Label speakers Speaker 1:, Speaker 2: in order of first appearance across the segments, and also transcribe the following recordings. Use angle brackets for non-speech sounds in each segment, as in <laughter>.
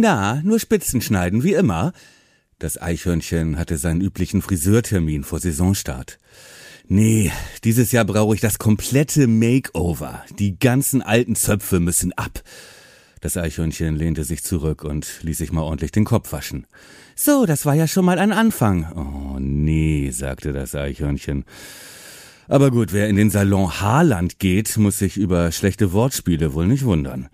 Speaker 1: Na, nur Spitzen schneiden, wie immer. Das Eichhörnchen hatte seinen üblichen Friseurtermin vor Saisonstart. Nee, dieses Jahr brauche ich das komplette Makeover. Die ganzen alten Zöpfe müssen ab. Das Eichhörnchen lehnte sich zurück und ließ sich mal ordentlich den Kopf waschen. So, das war ja schon mal ein Anfang. Oh nee, sagte das Eichhörnchen. Aber gut, wer in den Salon Haarland geht, muss sich über schlechte Wortspiele wohl nicht wundern.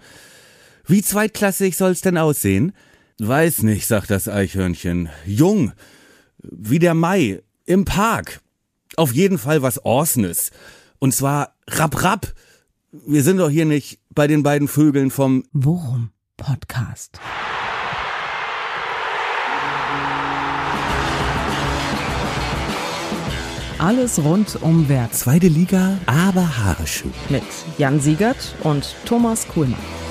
Speaker 1: Wie zweitklassig soll's denn aussehen? Weiß nicht, sagt das Eichhörnchen. Jung. Wie der Mai. Im Park. Auf jeden Fall was Orsnes. Und zwar rapp rapp. Wir sind doch hier nicht bei den beiden Vögeln vom
Speaker 2: Worum Podcast. Alles rund um Wert
Speaker 1: Zweite Liga, aber Haareschuh.
Speaker 2: mit Jan Siegert und Thomas Kuhlmann.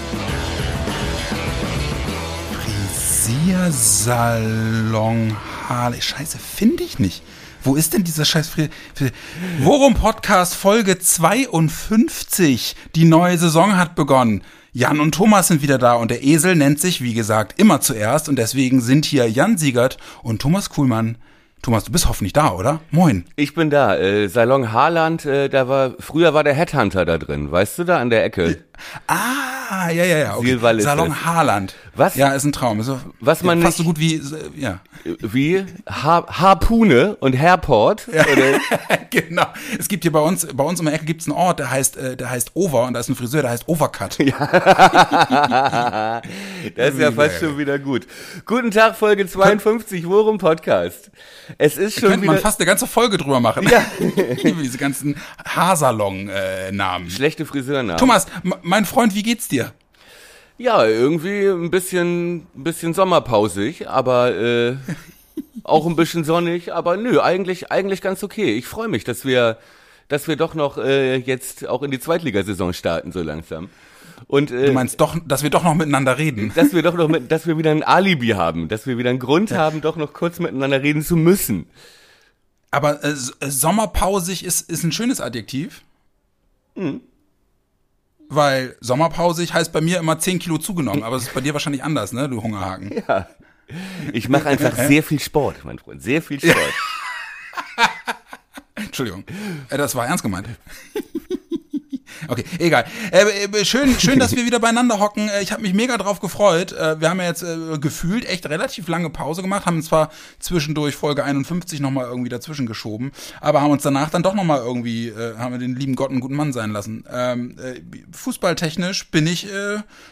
Speaker 3: Frisiersalon Harley. Scheiße, finde ich nicht. Wo ist denn dieser scheiß Fri Fri Worum Podcast Folge 52? Die neue Saison hat begonnen. Jan und Thomas sind wieder da und der Esel nennt sich, wie gesagt, immer zuerst und deswegen sind hier Jan Siegert und Thomas Kuhlmann. Thomas, du bist hoffentlich da, oder? Moin.
Speaker 4: Ich bin da. Äh, Salon Haarland, äh, da war, früher war der Headhunter da drin, weißt du da, an der Ecke.
Speaker 3: Ah, ja, ja, ja. Okay.
Speaker 4: Ist
Speaker 3: Salon
Speaker 4: es.
Speaker 3: Haarland.
Speaker 4: Was?
Speaker 3: Ja, ist ein Traum. Ist so,
Speaker 4: Was man
Speaker 3: fast so
Speaker 4: nicht-
Speaker 3: gut wie, ja.
Speaker 4: Wie? Ha Harpune und Hairport? Oder? <laughs>
Speaker 3: genau. Es gibt hier bei uns, bei uns um die Ecke gibt's einen Ort, der heißt, äh, der heißt Over und da ist ein Friseur, der heißt Overcut. <laughs>
Speaker 4: Das ist ja fast schon wieder gut. Guten Tag, Folge 52, Worum Podcast. Es ist schon
Speaker 3: Könnte
Speaker 4: wieder
Speaker 3: man fast eine ganze Folge drüber machen.
Speaker 4: Ja. <laughs>
Speaker 3: Diese ganzen Haarsalon-Namen.
Speaker 4: schlechte Friseurnamen.
Speaker 3: Thomas, mein Freund, wie geht's dir?
Speaker 4: Ja, irgendwie ein bisschen, ein bisschen sommerpausig, aber äh, auch ein bisschen sonnig, aber nö, eigentlich, eigentlich ganz okay. Ich freue mich, dass wir, dass wir doch noch äh, jetzt auch in die Zweitligasaison starten so langsam. Und äh,
Speaker 3: Du meinst doch, dass wir doch noch miteinander reden.
Speaker 4: dass wir doch noch mit, dass wir wieder ein Alibi haben, dass wir wieder einen Grund haben, doch noch kurz miteinander reden zu müssen.
Speaker 3: Aber äh, äh, sommerpausig ist, ist ein schönes Adjektiv.
Speaker 4: Hm.
Speaker 3: Weil sommerpausig heißt bei mir immer 10 Kilo zugenommen, aber es ist bei dir wahrscheinlich anders, ne, du Hungerhaken. <laughs>
Speaker 4: Ja. Ich mache einfach sehr viel Sport, mein Freund, sehr viel <laughs> Sport.
Speaker 3: Entschuldigung. Äh, das war ernst gemeint. Okay, egal. Äh, äh, schön, schön, dass <laughs> wir wieder beieinander hocken. Äh, Ich habe mich mega drauf gefreut. Äh, Wir haben ja jetzt äh, gefühlt echt relativ lange Pause gemacht, haben zwar zwischendurch Folge 51 nochmal irgendwie dazwischen geschoben, aber haben uns danach dann doch nochmal irgendwie, äh, haben wir den lieben Gott einen guten Mann sein lassen. Ähm, äh, Fußballtechnisch bin ich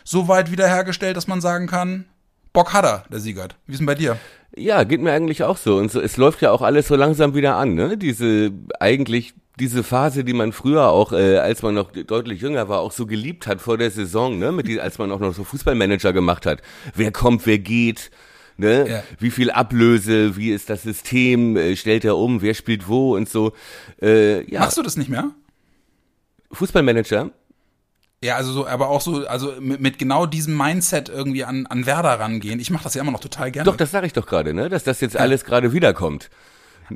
Speaker 3: so weit wiederhergestellt, dass man sagen kann, Bock hat er, der Siegert. Wie ist denn bei dir?
Speaker 4: Ja, geht mir eigentlich auch so. Und so, es läuft ja auch alles so langsam wieder an, ne? Diese, eigentlich, diese Phase, die man früher auch, äh, als man noch deutlich jünger war, auch so geliebt hat vor der Saison, ne? Mit die, als man auch noch so Fußballmanager gemacht hat. Wer kommt, wer geht, ne?
Speaker 3: Ja.
Speaker 4: Wie viel Ablöse, wie ist das System, äh, stellt er um, wer spielt wo und so. Äh, ja,
Speaker 3: Machst du das nicht mehr?
Speaker 4: Fußballmanager?
Speaker 3: Ja, also so, aber auch so, also mit, mit genau diesem Mindset irgendwie an, an Werder rangehen. Ich mache das ja immer noch total gerne.
Speaker 4: Doch, das sage ich doch gerade, ne? Dass das jetzt alles gerade wiederkommt.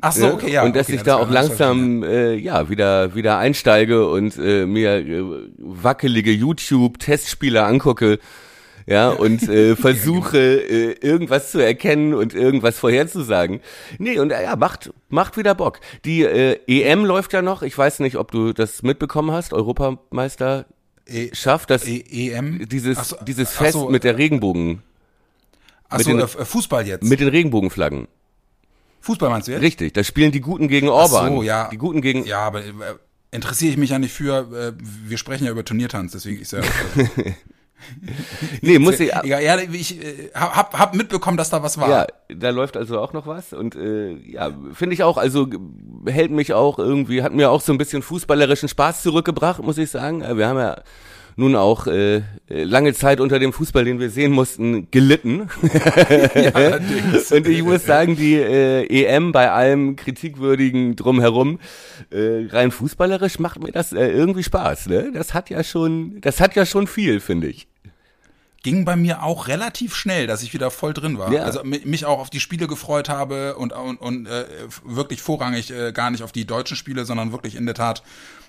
Speaker 3: Ach so,
Speaker 4: Ne?
Speaker 3: okay, ja.
Speaker 4: und dass
Speaker 3: okay,
Speaker 4: ich da auch langsam äh, ja wieder wieder einsteige und äh, mir äh, wackelige YouTube-Testspiele angucke, ja und äh, <laughs> versuche äh, irgendwas zu erkennen und irgendwas vorherzusagen. Nee und äh, ja macht macht wieder Bock. Die äh, EM läuft ja noch. Ich weiß nicht, ob du das mitbekommen hast. Europameister
Speaker 3: E-
Speaker 4: schafft das
Speaker 3: E EM?
Speaker 4: dieses
Speaker 3: so,
Speaker 4: dieses Fest
Speaker 3: so,
Speaker 4: mit der Regenbogen
Speaker 3: Ach
Speaker 4: mit
Speaker 3: so,
Speaker 4: den-
Speaker 3: äh, Fußball jetzt.
Speaker 4: mit den Regenbogenflaggen.
Speaker 3: Fußball meinst du jetzt?
Speaker 4: Richtig, da spielen die Guten gegen
Speaker 3: Ach
Speaker 4: Orban.
Speaker 3: so, ja.
Speaker 4: Die Guten gegen
Speaker 3: Ja, aber äh, interessiere ich mich ja nicht für. Äh, wir sprechen ja über Turniertanz, deswegen ist ja. <laughs>
Speaker 4: Nee, muss ich
Speaker 3: Egal, ja, ich äh, hab, hab mitbekommen, dass da was war.
Speaker 4: Ja, da läuft also auch noch was und äh, ja, finde ich auch, also hält mich auch irgendwie, hat mir auch so ein bisschen fußballerischen Spaß zurückgebracht, muss ich sagen. Äh, Wir haben ja nun auch äh, äh, lange Zeit unter dem Fußball, den wir sehen mussten, gelitten. <laughs>
Speaker 3: allerdings.
Speaker 4: und ich muss sagen, die äh, EM bei allem kritikwürdigen drumherum, äh, rein fußballerisch macht mir das äh, irgendwie Spaß. Ne? Das hat ja schon, das hat ja schon viel, finde ich.
Speaker 3: ging bei mir auch relativ schnell, dass ich wieder voll drin war.
Speaker 4: Ja.
Speaker 3: Also mi- mich auch auf die Spiele gefreut habe und, und, und äh, wirklich vorrangig äh, gar nicht auf die deutschen Spiele, sondern wirklich in der Tat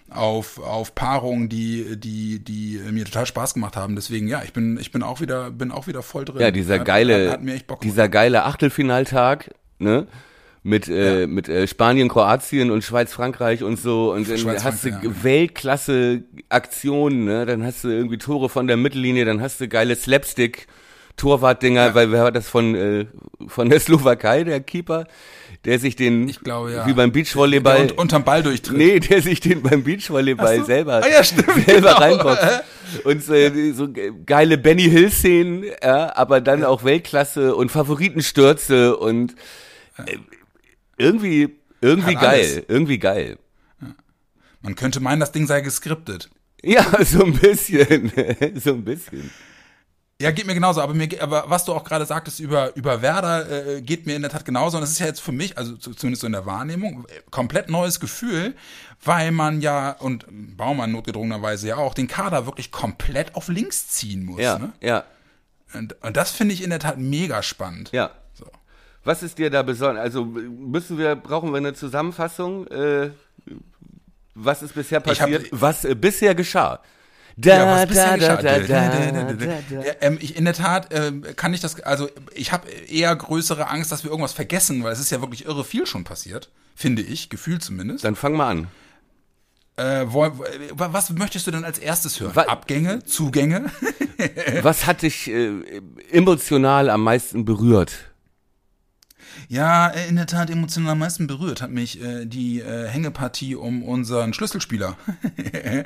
Speaker 3: auf, auf Paarungen, die, die, die mir total Spaß gemacht haben. Deswegen, ja, ich bin, ich bin auch wieder, bin auch wieder voll drin.
Speaker 4: Ja, dieser
Speaker 3: Hat-
Speaker 4: geile,
Speaker 3: hat, hat mir echt Bock gemacht.
Speaker 4: dieser geile Achtelfinaltag, ne? Mit, äh, mit äh, Spanien, Kroatien und Schweiz, Frankreich und so. Und dann
Speaker 3: Schweiz,
Speaker 4: hast du
Speaker 3: ja.
Speaker 4: Weltklasse-Aktionen, ne? Dann hast du irgendwie Tore von der Mittellinie, dann hast du geile Slapstick. Torwartdinger, weil wer war das von äh, von der Slowakei, der Keeper, der sich den
Speaker 3: Ich glaube, ja.
Speaker 4: wie beim Beachvolleyball
Speaker 3: und, unterm Ball durchtritt.
Speaker 4: Nee, der sich den beim Beachvolleyball
Speaker 3: Ach so.
Speaker 4: selber,
Speaker 3: Ah ja, stimmt, <laughs>
Speaker 4: selber
Speaker 3: genau.
Speaker 4: reinboxt. Und äh, so ge- geile Benny Hill-Szenen, ja, aber dann auch Weltklasse und Favoritenstürze und äh, irgendwie, irgendwie
Speaker 3: Hat
Speaker 4: geil,
Speaker 3: alles.
Speaker 4: irgendwie geil.
Speaker 3: Man könnte meinen, das Ding sei geskriptet.
Speaker 4: Ja, <laughs> so ein bisschen, <laughs> so ein bisschen.
Speaker 3: Ja, geht mir genauso, aber mir, aber was du auch gerade sagtest über, über Werder, äh, geht mir in der Tat genauso. Und das ist ja jetzt für mich, also zu- zumindest so in der Wahrnehmung, äh, komplett neues Gefühl, weil man ja, und Baumann notgedrungenerweise ja auch, den Kader wirklich komplett auf links ziehen muss.
Speaker 4: Ja,
Speaker 3: Ne?
Speaker 4: ja,
Speaker 3: Und, und das finde ich in der Tat mega spannend.
Speaker 4: ja.
Speaker 3: So.
Speaker 4: Was ist dir da besonders? Also müssen wir, brauchen wir eine Zusammenfassung? Äh, was ist bisher
Speaker 3: Ich hab-
Speaker 4: passiert? was äh, bisher geschah? Da,
Speaker 3: Ja, was bisher geschah.
Speaker 4: da, da, da,
Speaker 3: Ja, ähm, ich, in der Tat ähm, kann ich das, also ich habe eher größere Angst, dass wir irgendwas vergessen, weil es ist ja wirklich irre viel schon passiert, finde ich, gefühlt zumindest.
Speaker 4: Dann fang mal an.
Speaker 3: Äh, wo, äh, was möchtest du denn als erstes hören?
Speaker 4: Wa-
Speaker 3: Abgänge, Zugänge? <laughs>
Speaker 4: Was hat dich äh, emotional am meisten berührt?
Speaker 3: ja, äh, in der Tat emotional am meisten berührt hat mich äh, die äh, Hängepartie um unseren Schlüsselspieler, <laughs>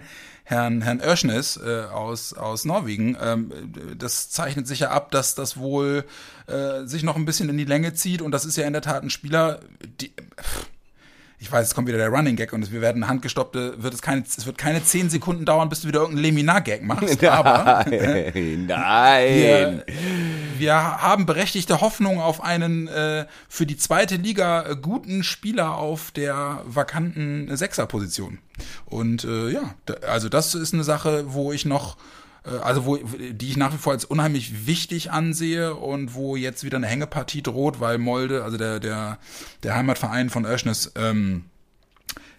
Speaker 3: Herrn, Herrn Öschnes äh, aus, aus Norwegen. Ähm, das zeichnet sich ja ab, dass das wohl äh, sich noch ein bisschen in die Länge zieht und das ist ja in der Tat ein Spieler, die, pff, ich weiß, es kommt wieder der Running Gag und wir werden handgestoppte, wird es keine, es wird keine zehn Sekunden dauern, bis du wieder irgendeinen Leminar-Gag machst, <laughs> aber
Speaker 4: Nein, nein.
Speaker 3: wir, wir haben berechtigte Hoffnung auf einen äh, für die zweite Liga äh, guten Spieler auf der vakanten Sechserposition. Und äh, ja, also das ist eine Sache, wo ich noch, also wo, die ich nach wie vor als unheimlich wichtig ansehe und wo jetzt wieder eine Hängepartie droht, weil Molde, also der, der, der Heimatverein von Oeschnes, ähm,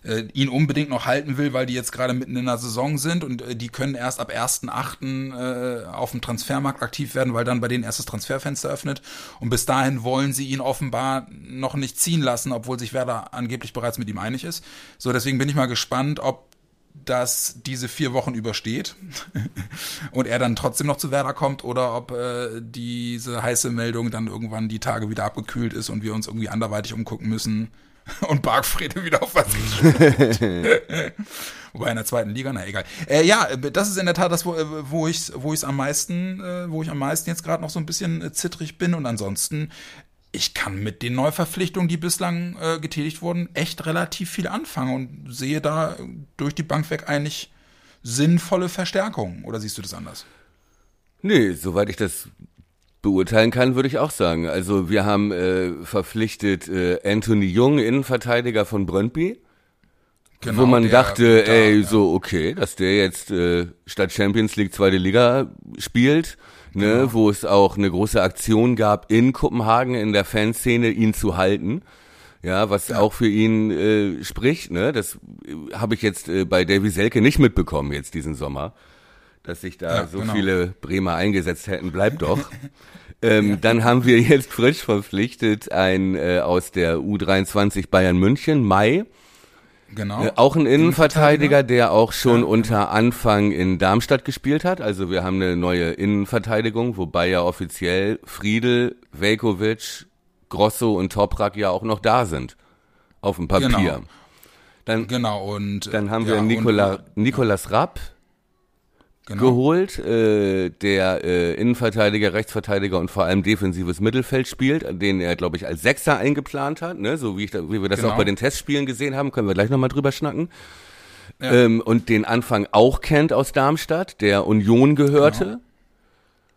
Speaker 3: äh, ihn unbedingt noch halten will, weil die jetzt gerade mitten in der Saison sind und äh, die können erst ab 1.8. Äh, auf dem Transfermarkt aktiv werden, weil dann bei denen erst das Transferfenster öffnet. Und bis dahin wollen sie ihn offenbar noch nicht ziehen lassen, obwohl sich Werder angeblich bereits mit ihm einig ist. So, deswegen bin ich mal gespannt, ob das diese vier Wochen übersteht <laughs> und er dann trotzdem noch zu Werder kommt oder ob äh, diese heiße Meldung dann irgendwann die Tage wieder abgekühlt ist und wir uns irgendwie anderweitig umgucken müssen <laughs> und Bargfrede wieder auf was <laughs> Wobei in der zweiten Liga, na egal. Äh, ja, das ist in der Tat das, wo, äh, wo ich wo ich am meisten, äh, wo ich am meisten jetzt gerade noch so ein bisschen äh, zittrig bin und ansonsten ich kann mit den Neuverpflichtungen, die bislang äh, getätigt wurden, echt relativ viel anfangen und sehe da durch die Bank weg eigentlich sinnvolle Verstärkungen. Oder siehst du das anders?
Speaker 4: Nee, soweit ich das beurteilen kann, würde ich auch sagen. Also wir haben äh, verpflichtet äh, Anthony Jung, Innenverteidiger von Brøndby, wo man
Speaker 3: Genau,
Speaker 4: dachte,
Speaker 3: da,
Speaker 4: ey,
Speaker 3: ja.
Speaker 4: so okay, dass der jetzt äh, statt Champions League zweite Liga spielt, ne,
Speaker 3: Genau.
Speaker 4: wo es auch eine große Aktion gab in Kopenhagen in der Fanszene, ihn zu halten. Ja, was auch für ihn äh, spricht, ne? Das äh, habe ich jetzt äh, bei Davy Selke nicht mitbekommen jetzt diesen Sommer, dass sich da
Speaker 3: Ja,
Speaker 4: so
Speaker 3: genau.
Speaker 4: viele Bremer eingesetzt hätten. Bleibt doch. <laughs> ähm, Dann haben wir jetzt frisch verpflichtet ein äh, aus der U23 Bayern München, Mai.
Speaker 3: Genau.
Speaker 4: Äh, auch ein Innenverteidiger, der auch schon
Speaker 3: Ja,
Speaker 4: unter Anfang in Darmstadt gespielt hat. Also wir haben eine neue Innenverteidigung, wobei ja offiziell Friedel, Velkovic, Grosso und Toprak ja auch noch da sind. Auf dem Papier.
Speaker 3: Genau.
Speaker 4: Dann,
Speaker 3: Genau, und
Speaker 4: dann haben
Speaker 3: ja,
Speaker 4: wir
Speaker 3: und-
Speaker 4: Nikola, Nikolas Rapp
Speaker 3: genau.
Speaker 4: geholt, äh, der äh, Innenverteidiger, Rechtsverteidiger und vor allem defensives Mittelfeld spielt, den er, glaube ich, als Sechser eingeplant hat, ne? so wie, ich da, wie wir das
Speaker 3: Genau.
Speaker 4: auch bei den Testspielen gesehen haben, können wir gleich nochmal drüber schnacken.
Speaker 3: Ja.
Speaker 4: Ähm, und den Anfang auch kennt aus Darmstadt, der Union gehörte.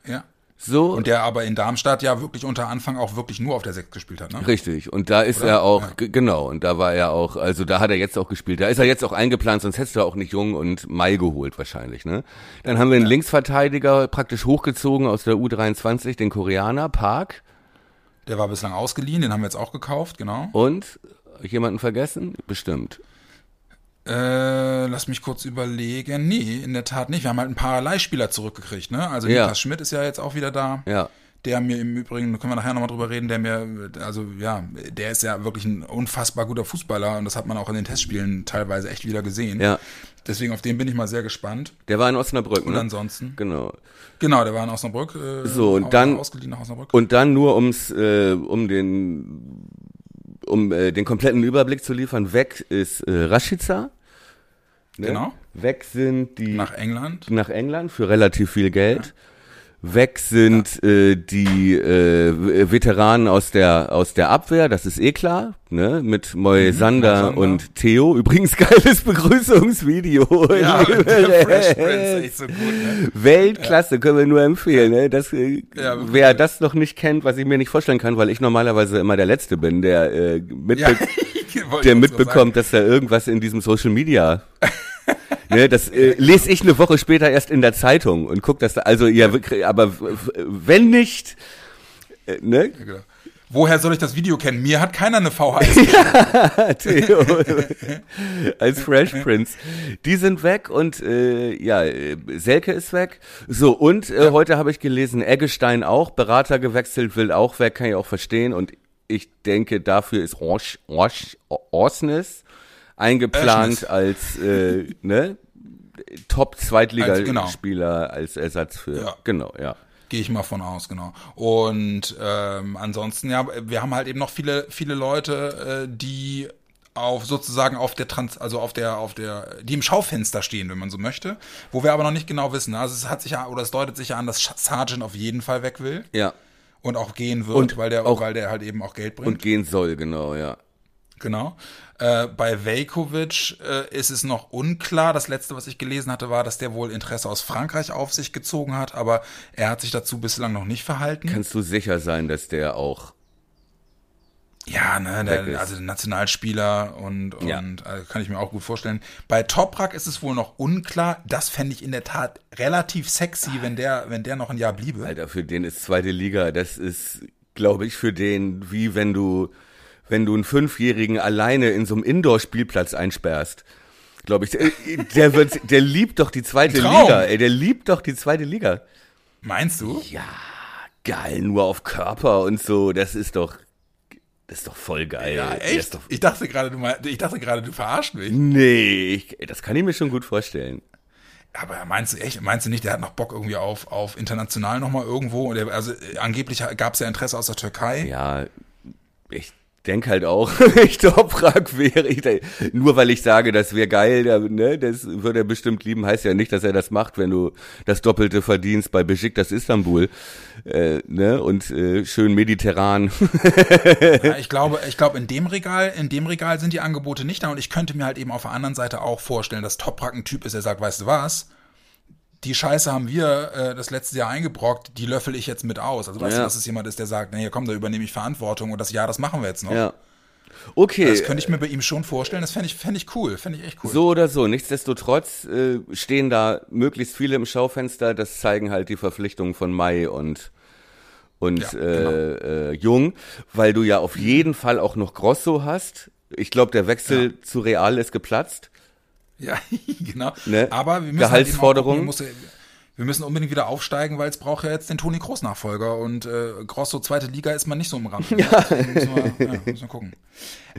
Speaker 3: Ja.
Speaker 4: So.
Speaker 3: Und der aber in Darmstadt ja wirklich unter Anfang auch wirklich nur auf der Sechs gespielt hat, ne?
Speaker 4: Richtig. Und da ist
Speaker 3: Oder?
Speaker 4: er auch,
Speaker 3: Ja.
Speaker 4: genau, und da war er auch, also da hat er jetzt auch gespielt. Da ist er jetzt auch eingeplant, sonst hättest du auch nicht Jung und Mai geholt wahrscheinlich, ne? Dann haben wir einen Linksverteidiger praktisch hochgezogen aus der U23, den Koreaner, Park.
Speaker 3: Der war bislang ausgeliehen, den haben wir jetzt auch gekauft, genau.
Speaker 4: Und, jemanden vergessen? Bestimmt.
Speaker 3: Äh, lass mich kurz überlegen. Nee, in der Tat nicht. Wir haben halt ein paar Leihspieler zurückgekriegt, ne? Also
Speaker 4: Ja.
Speaker 3: Niklas Schmidt ist ja jetzt auch wieder da.
Speaker 4: Ja.
Speaker 3: Der mir im Übrigen, da können wir nachher nochmal drüber reden, der mir, also ja, der ist ja wirklich ein unfassbar guter Fußballer und das hat man auch in den Testspielen teilweise echt wieder gesehen.
Speaker 4: Ja.
Speaker 3: Deswegen auf den bin ich mal sehr gespannt.
Speaker 4: Der war in Osnabrück,
Speaker 3: Und
Speaker 4: ne?
Speaker 3: ansonsten,
Speaker 4: Genau.
Speaker 3: genau, der war in Osnabrück. Äh,
Speaker 4: So, und dann-
Speaker 3: Ausgeliehen nach Osnabrück.
Speaker 4: Und dann nur ums, äh, um den, um äh, den kompletten Überblick zu liefern, weg ist äh, Rashica. Ne?
Speaker 3: Genau.
Speaker 4: Weg sind die
Speaker 3: nach England.
Speaker 4: nach England für relativ viel Geld. Weg sind äh, die äh, Veteranen aus der aus der Abwehr, das ist eh klar, ne? Mit Moisander
Speaker 3: Moisander.
Speaker 4: und Theo. Übrigens geiles <laughs> Begrüßungsvideo.
Speaker 3: Ja, Prince, echt so gut, ne?
Speaker 4: Weltklasse, können wir nur empfehlen. Ne? Das, äh,
Speaker 3: Ja,
Speaker 4: wer das noch nicht kennt, was ich mir nicht vorstellen kann, weil ich normalerweise immer der Letzte bin, der äh, mitbe <laughs>
Speaker 3: Ja,
Speaker 4: der mitbekommt, dass da irgendwas in diesem Social Media. Ne, das äh, lese ich eine Woche später erst in der Zeitung und guck das da. Also ja, aber wenn nicht, äh, ne?
Speaker 3: sagen. Genau. Woher soll ich das Video kennen? Mir hat keiner eine VHS. <laughs>
Speaker 4: Theo als Fresh Prince. Die sind weg und äh, ja, Selke ist weg. So, und äh, heute habe ich gelesen, Eggestein auch, Berater gewechselt, will auch weg, kann ich auch verstehen. Und ich denke, dafür ist Orsch, Orsch, Orsnes eingeplant
Speaker 3: Orsnes.
Speaker 4: als äh, ne, Top-Zweitligaspieler als, Ersatz für.
Speaker 3: Ja.
Speaker 4: Genau, ja.
Speaker 3: Gehe ich mal von aus, genau. Und ähm, ansonsten, ja, wir haben halt eben noch viele, viele Leute, äh, die auf sozusagen auf der Trans, also auf der, auf der, die im Schaufenster stehen, wenn man so möchte, wo wir aber noch nicht genau wissen. Also es hat sich ja, oder es deutet sich ja an, dass Sargent auf jeden Fall weg will
Speaker 4: Ja.
Speaker 3: und auch gehen wird,
Speaker 4: Und
Speaker 3: weil der,
Speaker 4: auch-
Speaker 3: weil der halt eben auch Geld bringt.
Speaker 4: Und gehen soll, genau, ja.
Speaker 3: Genau. Äh, bei Velkovic äh, ist es noch unklar. Das letzte, was ich gelesen hatte, war, dass der wohl Interesse aus Frankreich auf sich gezogen hat, aber er hat sich dazu bislang noch nicht verhalten.
Speaker 4: Kannst du sicher sein, dass der auch
Speaker 3: ja, ne, der, also der Nationalspieler und, und
Speaker 4: Ja.
Speaker 3: also kann ich mir auch gut vorstellen. Bei Toprak ist es wohl noch unklar. Das fände ich in der Tat relativ sexy, wenn der, wenn der noch ein Jahr bliebe.
Speaker 4: Alter, für den ist zweite Liga, das ist, glaube ich, für den, wie wenn du, wenn du einen Fünfjährigen alleine in so einem Indoor-Spielplatz einsperrst. Glaube ich, der, der wird, der liebt doch die zweite
Speaker 3: Traum.
Speaker 4: Liga, ey, der liebt doch die zweite Liga.
Speaker 3: Meinst du?
Speaker 4: Ja, geil, nur auf Körper und so, das ist doch, das ist doch voll geil.
Speaker 3: Ja, echt?
Speaker 4: doch,
Speaker 3: Ich dachte gerade, du mein, ich dachte gerade, du verarschst mich.
Speaker 4: nee, ich, das kann ich mir schon gut vorstellen.
Speaker 3: Aber meinst du echt, meinst du nicht, der hat noch Bock irgendwie auf, auf international nochmal irgendwo? Also äh, angeblich gab es ja Interesse aus der Türkei.
Speaker 4: Ja, ich denk halt auch, <laughs> ich Toprak wäre ich, nur weil ich sage, das wäre geil, der, ne, das würde er bestimmt lieben, heißt ja nicht, dass er das macht, wenn du das Doppelte verdienst bei Besiktas Istanbul, äh, ne, und äh, schön mediterran.
Speaker 3: Ja, <laughs> ich glaube, ich glaube, in dem Regal, in dem Regal sind die Angebote nicht da und ich könnte mir halt eben auf der anderen Seite auch vorstellen, dass Toprak ein Typ ist, der sagt, weißt du was? Die Scheiße haben wir äh, das letzte Jahr eingebrockt, die löffel ich jetzt mit aus. Also weißt
Speaker 4: Ja.
Speaker 3: du, dass es jemand ist, der sagt, nee, komm, da übernehme ich Verantwortung und das Jahr, das machen wir jetzt noch.
Speaker 4: ja. Okay.
Speaker 3: Das könnte ich mir bei ihm schon vorstellen. Das fände ich, fände ich cool, fände ich echt cool.
Speaker 4: So oder so, nichtsdestotrotz äh, stehen da möglichst viele im Schaufenster, das zeigen halt die Verpflichtungen von Mai und und
Speaker 3: Ja, genau.
Speaker 4: äh, äh, Jung, weil du ja auf jeden Fall auch noch Grosso hast. Ich glaube, der Wechsel zu Real ist geplatzt.
Speaker 3: Ja, <laughs> genau.
Speaker 4: Ne?
Speaker 3: Aber wir müssen
Speaker 4: Gehaltsforderungen.
Speaker 3: Halt gucken, muss, wir müssen unbedingt wieder aufsteigen, weil es braucht ja jetzt den Toni Kroos Nachfolger und äh, Grosso zweite Liga ist man nicht so im Rand. <laughs> Ja. Müssen wir, ja, müssen wir gucken.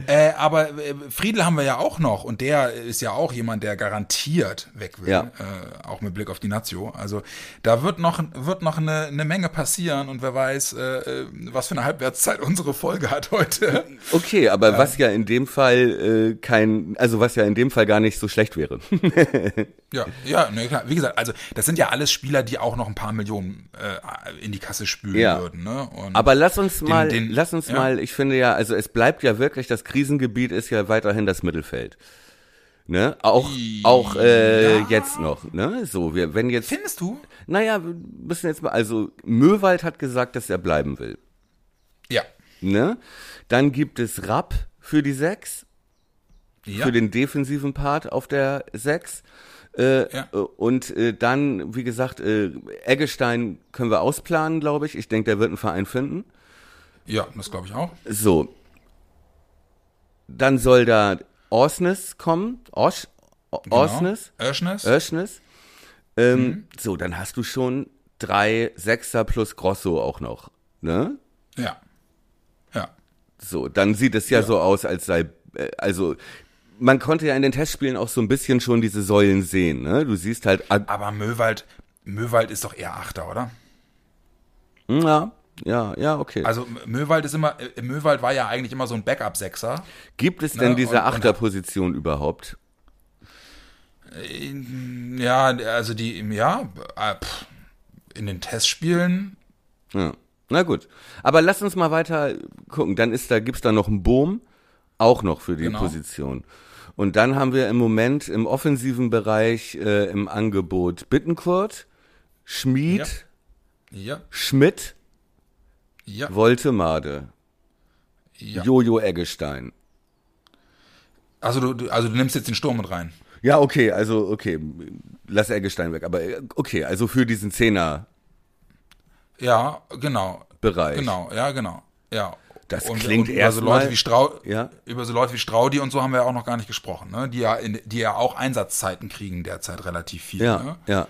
Speaker 3: Äh, aber äh, Friedel haben wir ja auch noch und der ist ja auch jemand, der garantiert weg will,
Speaker 4: Ja.
Speaker 3: äh, auch mit Blick auf die Nazio. Also da wird noch wird noch eine, eine Menge passieren und wer weiß, äh, äh, was für eine Halbwertszeit unsere Folge hat heute.
Speaker 4: Okay, aber was ja in dem Fall äh, kein, also was ja in dem Fall gar nicht so schlecht wäre.
Speaker 3: Ja, ja, ne, klar. Wie gesagt, also das sind ja alles Spieler, die auch noch ein paar Millionen äh, in die Kasse spülen
Speaker 4: Ja.
Speaker 3: würden. Ne?
Speaker 4: Aber lass uns
Speaker 3: Den-
Speaker 4: mal,
Speaker 3: den-
Speaker 4: lass uns
Speaker 3: ja.
Speaker 4: mal, ich finde ja, also es bleibt ja wirklich, das Krisengebiet ist ja weiterhin das Mittelfeld. Ne? Auch, auch äh, jetzt noch. Ne? So, wir, wenn jetzt.
Speaker 3: Findest du?
Speaker 4: Naja, wir müssen jetzt mal. Also Möwald hat gesagt, dass er bleiben will.
Speaker 3: Ja.
Speaker 4: Ne? Dann gibt es Rapp für die Sechs,
Speaker 3: Ja.
Speaker 4: für den defensiven Part auf der Sechs. Äh,
Speaker 3: Ja.
Speaker 4: äh, Und äh, dann, wie gesagt, äh, Eggestein können wir ausplanen, glaube ich. Ich denke, der wird einen Verein finden.
Speaker 3: ja, das glaube ich auch.
Speaker 4: So. Dann soll da Orsnes kommen. Osch, Orsnes?
Speaker 3: Genau. Öschnes?
Speaker 4: Orsnes. Ähm,
Speaker 3: Mhm.
Speaker 4: So, dann hast du schon drei Sechser plus Grosso auch noch. Ne?
Speaker 3: ja. Ja.
Speaker 4: So, dann sieht es ja, so aus, als sei, äh, also, man konnte ja in den Testspielen auch so ein bisschen schon diese Säulen sehen, ne? Du siehst halt,
Speaker 3: Aber Möwald, Möwald ist doch eher Achter, oder?
Speaker 4: ja, ja, ja, okay.
Speaker 3: Also Möwald ist immer, äh, Möwald war ja eigentlich immer so ein Backup-Sechser.
Speaker 4: Gibt es denn
Speaker 3: ne,
Speaker 4: diese Achterposition überhaupt?
Speaker 3: Ja, also die, ja, äh, in den Testspielen,
Speaker 4: Ja. Na gut. Aber lass uns mal weiter gucken. Dann ist da, gibt's da noch einen Boom, auch noch für die
Speaker 3: Genau.
Speaker 4: Position. Und dann haben wir im Moment im offensiven Bereich äh, im Angebot Bittenkurt, Schmied,
Speaker 3: ja,
Speaker 4: Schmidt,
Speaker 3: ja,
Speaker 4: Woltemade,
Speaker 3: ja.
Speaker 4: Jojo Eggestein.
Speaker 3: Also du, du, also du nimmst jetzt den Sturm mit rein.
Speaker 4: Ja, okay, also okay, lass Eggestein weg, aber äh, okay, also für diesen Zehner
Speaker 3: Ja, genau.
Speaker 4: Bereich.
Speaker 3: Genau, ja, genau. Ja.
Speaker 4: Das klingt
Speaker 3: über so Leute wie Strau
Speaker 4: Ja.
Speaker 3: über so Leute wie Straudi und so haben wir ja auch noch gar nicht gesprochen, ne? Die ja in, die ja auch Einsatzzeiten kriegen derzeit relativ viel.
Speaker 4: Ja,
Speaker 3: Ne?
Speaker 4: ja.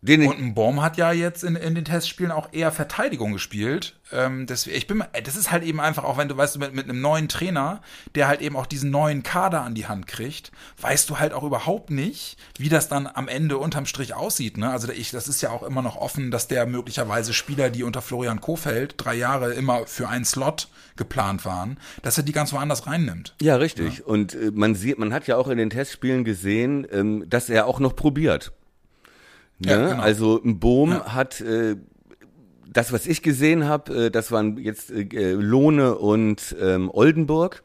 Speaker 4: Den
Speaker 3: Und ein Baum hat ja jetzt in, in den Testspielen auch eher Verteidigung gespielt. Ähm, das, ich bin, mal- das ist halt eben einfach, auch wenn du weißt, mit, mit einem neuen Trainer, der halt eben auch diesen neuen Kader an die Hand kriegt, weißt du halt auch überhaupt nicht, wie das dann am Ende unterm Strich aussieht. Ne? Also ich, das ist ja auch immer noch offen, dass der möglicherweise Spieler, die unter Florian Kofeld drei Jahre immer für einen Slot geplant waren, dass er die ganz woanders reinnimmt.
Speaker 4: Ja, richtig. Und äh, man sieht, man hat ja auch in den Testspielen gesehen, ähm, dass er auch noch probiert. Ne?
Speaker 3: Ja, genau.
Speaker 4: Also ein Bohm
Speaker 3: Ja.
Speaker 4: hat äh, das, was ich gesehen habe, äh, das waren jetzt äh, Lohne und ähm, Oldenburg.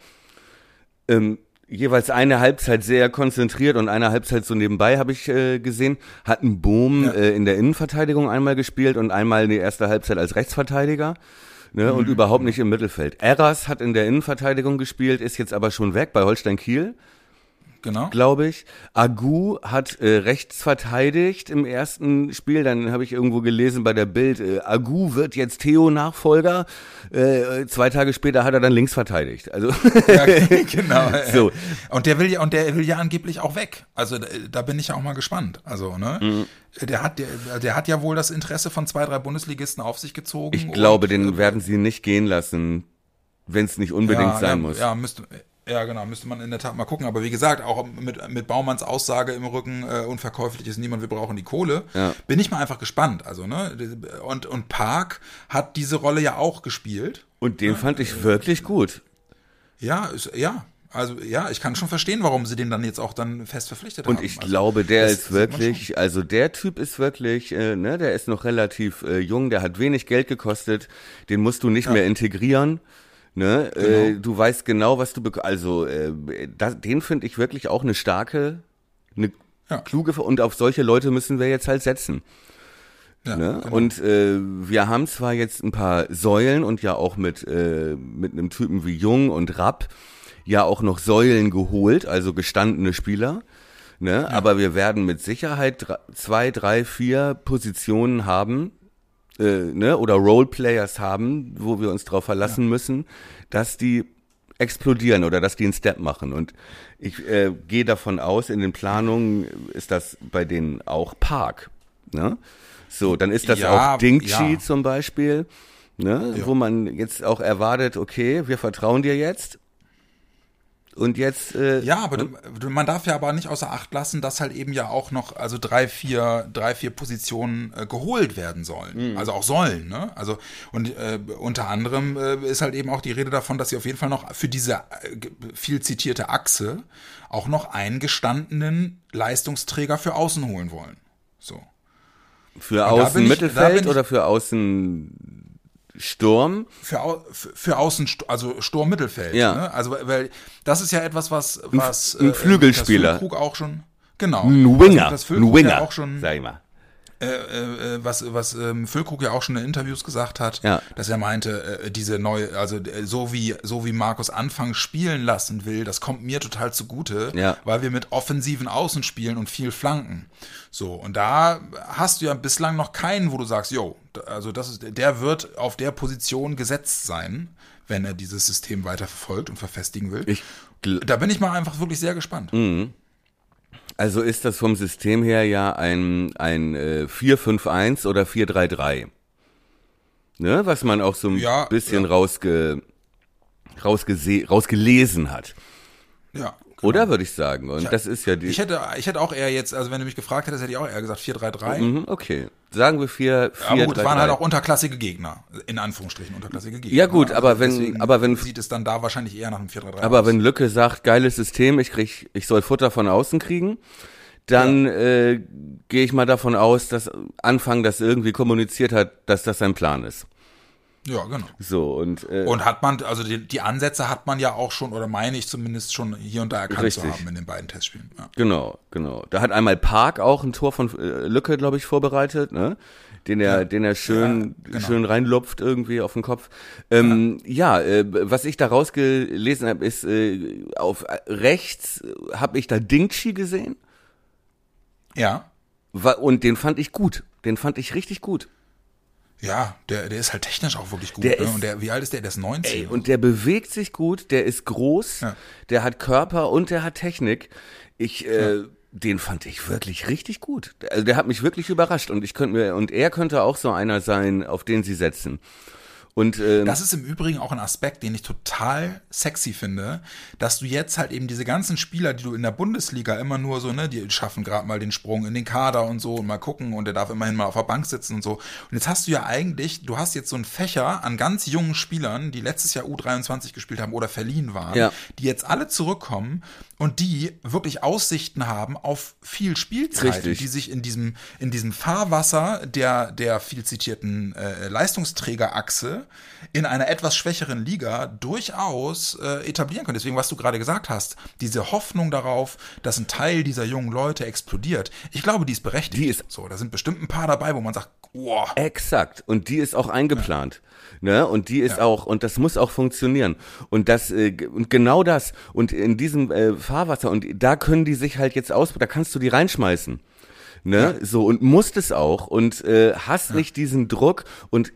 Speaker 4: Ähm, jeweils eine Halbzeit sehr konzentriert und eine Halbzeit so nebenbei habe ich äh, gesehen. Hat ein Bohm
Speaker 3: Ja.
Speaker 4: äh, in der Innenverteidigung einmal gespielt und einmal die erste Halbzeit als Rechtsverteidiger. Ne,
Speaker 3: Mhm.
Speaker 4: und überhaupt nicht im Mittelfeld. Eras hat in der Innenverteidigung gespielt, ist jetzt aber schon weg bei Holstein Kiel,
Speaker 3: Genau.
Speaker 4: glaube ich. Agu hat äh, rechts verteidigt im ersten Spiel, dann habe ich irgendwo gelesen bei der Bild, äh, Agu wird jetzt Theo-Nachfolger. Äh, zwei Tage später hat er dann links verteidigt. Also
Speaker 3: Ja, <laughs> genau.
Speaker 4: So.
Speaker 3: Und der will ja, und der will ja angeblich auch weg. Also da, da bin ich ja auch mal gespannt. Also, ne?
Speaker 4: Mhm.
Speaker 3: Der hat, der, der hat ja wohl das Interesse von zwei, drei Bundesligisten auf sich gezogen.
Speaker 4: ich glaube,
Speaker 3: und,
Speaker 4: den
Speaker 3: äh,
Speaker 4: werden sie nicht gehen lassen, wenn es nicht unbedingt
Speaker 3: ja,
Speaker 4: sein
Speaker 3: ja,
Speaker 4: muss.
Speaker 3: Ja, müsste, ja, genau, müsste man in der Tat mal gucken. Aber wie gesagt, auch mit, mit Baumanns Aussage im Rücken, äh, unverkäuflich ist niemand, wir brauchen die Kohle,
Speaker 4: Ja.
Speaker 3: bin ich mal einfach gespannt. Also, ne? Und, und Park hat diese Rolle ja auch gespielt.
Speaker 4: Und den fand ich wirklich gut.
Speaker 3: Ja, ist, ja. Also ja, ich kann schon verstehen, warum sie den dann jetzt auch dann fest verpflichtet
Speaker 4: Und
Speaker 3: haben.
Speaker 4: ich
Speaker 3: also,
Speaker 4: glaube, der ist wirklich, also der Typ ist wirklich, äh, ne, der ist noch relativ äh, jung, der hat wenig Geld gekostet, den musst du nicht mehr integrieren. Ne, äh,
Speaker 3: Genau.
Speaker 4: du weißt genau, was du bekommst. Also äh, das, den finde ich wirklich auch eine starke, eine
Speaker 3: Ja.
Speaker 4: kluge und auf solche Leute müssen wir jetzt halt setzen.
Speaker 3: Ja,
Speaker 4: Ne?
Speaker 3: genau.
Speaker 4: Und äh, wir haben zwar jetzt ein paar Säulen und ja auch mit, äh, mit einem Typen wie Jung und Rapp ja auch noch Säulen geholt, also gestandene Spieler. Ne? Aber wir werden mit Sicherheit dr- zwei, drei, vier Positionen haben, äh, ne? oder Roleplayers haben, wo wir uns darauf verlassen müssen, dass die explodieren oder dass die einen Step machen. Und ich äh, gehe davon aus, in den Planungen ist das bei denen auch Park. Ne? So, dann ist das
Speaker 3: Ja,
Speaker 4: auch Dingchi
Speaker 3: ja.
Speaker 4: zum Beispiel, ne? wo man jetzt auch erwartet, okay, wir vertrauen dir jetzt. Und jetzt, äh,
Speaker 3: Ja, aber du, du- man darf ja aber nicht außer Acht lassen, dass halt eben ja auch noch also drei, vier, drei, vier Positionen äh, geholt werden sollen. Also auch sollen, ne? Also und äh, unter anderem äh, ist halt eben auch die Rede davon, dass sie auf jeden Fall noch für diese äh, viel zitierte Achse auch noch einen gestandenen Leistungsträger für außen holen wollen. So.
Speaker 4: für Außen Mittelfeld
Speaker 3: ich-
Speaker 4: oder für Außen Sturm.
Speaker 3: Für, für, Außen, also Sturm Mittelfeld.
Speaker 4: Ja.
Speaker 3: Ne? Also, weil das ist ja etwas, was, was
Speaker 4: ein Flügelspieler.
Speaker 3: Das Füllkrug auch schon, genau.
Speaker 4: Ein Winger.
Speaker 3: Das
Speaker 4: Ein
Speaker 3: Füllkrug
Speaker 4: Winger,
Speaker 3: ja auch schon,
Speaker 4: sag ich mal.
Speaker 3: Äh, äh, was, was ähm, Füllkrug ja auch schon in Interviews gesagt hat,
Speaker 4: Ja.
Speaker 3: dass er meinte, äh, diese neue, also äh, so wie, so wie Markus Anfang spielen lassen will, das kommt mir total zugute,
Speaker 4: Ja.
Speaker 3: weil wir mit offensiven Außen spielen und viel flanken. So, und da hast du ja bislang noch keinen, wo du sagst, yo, also das ist, der wird auf der Position gesetzt sein, wenn er dieses System weiter verfolgt und verfestigen will.
Speaker 4: Ich
Speaker 3: da bin ich mal einfach wirklich sehr gespannt.
Speaker 4: Also ist das vom System her ja ein, ein äh, 4-5-1 oder 4-3-3. Ne? Was man auch so ein
Speaker 3: Ja,
Speaker 4: bisschen
Speaker 3: ja.
Speaker 4: rausge, rausgese rausgelesen hat.
Speaker 3: Ja.
Speaker 4: Oder würde ich sagen. Und das ist ja die.
Speaker 3: Ich hätte, ich hätte auch eher jetzt, also wenn du mich gefragt hättest, hätte ich auch eher gesagt 4-3-3.
Speaker 4: Mhm, okay. Sagen wir 4 4
Speaker 3: Aber gut,
Speaker 4: 3,
Speaker 3: es waren halt
Speaker 4: 3.
Speaker 3: auch unterklassige Gegner. In Anführungsstrichen unterklassige Gegner.
Speaker 4: Ja, gut,
Speaker 3: Also
Speaker 4: aber wenn- aber wenn-
Speaker 3: Sieht es dann da wahrscheinlich eher nach einem 4-3-3
Speaker 4: Aber
Speaker 3: aus.
Speaker 4: wenn Lücke sagt, geiles System, ich krieg, ich soll Futter von außen kriegen, dann äh, gehe ich mal davon aus, dass Anfang das irgendwie kommuniziert hat, dass das sein Plan ist.
Speaker 3: Ja, genau.
Speaker 4: So und, äh,
Speaker 3: Und hat man, also die, die Ansätze hat man ja auch schon, oder meine ich zumindest schon hier und da erkannt
Speaker 4: Richtig.
Speaker 3: zu haben in den beiden Testspielen. Ja.
Speaker 4: Genau, genau. Da hat einmal Park auch ein Tor von äh, Lücke, glaube ich, vorbereitet, ne? Den er, den er schön,
Speaker 3: Ja, genau.
Speaker 4: schön reinlupft irgendwie auf den Kopf. Ähm, ja, äh, was ich da rausgelesen habe, ist äh, auf äh, rechts habe ich da Dingchi gesehen
Speaker 3: ja.
Speaker 4: und den fand ich gut. Den fand ich richtig gut.
Speaker 3: Ja, der, der ist halt technisch auch wirklich gut.
Speaker 4: Der
Speaker 3: ne?
Speaker 4: ist-
Speaker 3: und der, wie alt ist der? Der ist 19.
Speaker 4: Ey, und der bewegt sich gut, der ist groß,
Speaker 3: Ja.
Speaker 4: der hat Körper und der hat Technik. Ich, äh, den fand ich wirklich richtig gut. Also der hat mich wirklich überrascht und ich könnte mir, und er könnte auch so einer sein, auf den sie setzen. Und ähm,
Speaker 3: Das ist im Übrigen auch ein Aspekt, den ich total sexy finde, dass du jetzt halt eben diese ganzen Spieler, die du in der Bundesliga immer nur so, ne, die schaffen gerade mal den Sprung in den Kader und so und mal gucken und der darf immerhin mal auf der Bank sitzen und so. Und jetzt hast du ja eigentlich, du hast jetzt so einen Fächer an ganz jungen Spielern, die letztes Jahr U23 gespielt haben oder verliehen waren,
Speaker 4: Ja.
Speaker 3: die jetzt alle zurückkommen und die wirklich Aussichten haben auf viel Spielzeit,
Speaker 4: Richtig.
Speaker 3: die sich in diesem, in diesem Fahrwasser der, der viel zitierten äh, Leistungsträgerachse in einer etwas schwächeren Liga durchaus äh, etablieren können. Deswegen, was du gerade gesagt hast, diese Hoffnung darauf, dass ein Teil dieser jungen Leute explodiert, ich glaube, die ist berechtigt.
Speaker 4: Die ist-
Speaker 3: so, da sind bestimmt ein paar dabei, wo man sagt, wow,
Speaker 4: Exakt. Und die ist auch eingeplant. Ne? Und die ist auch, und das muss auch funktionieren. Und das, äh, und genau das. Und in diesem äh, Fahrwasser, und da können die sich halt jetzt aus, da kannst du die reinschmeißen. Ne? So, und musst es auch. Und äh, hast nicht diesen Druck und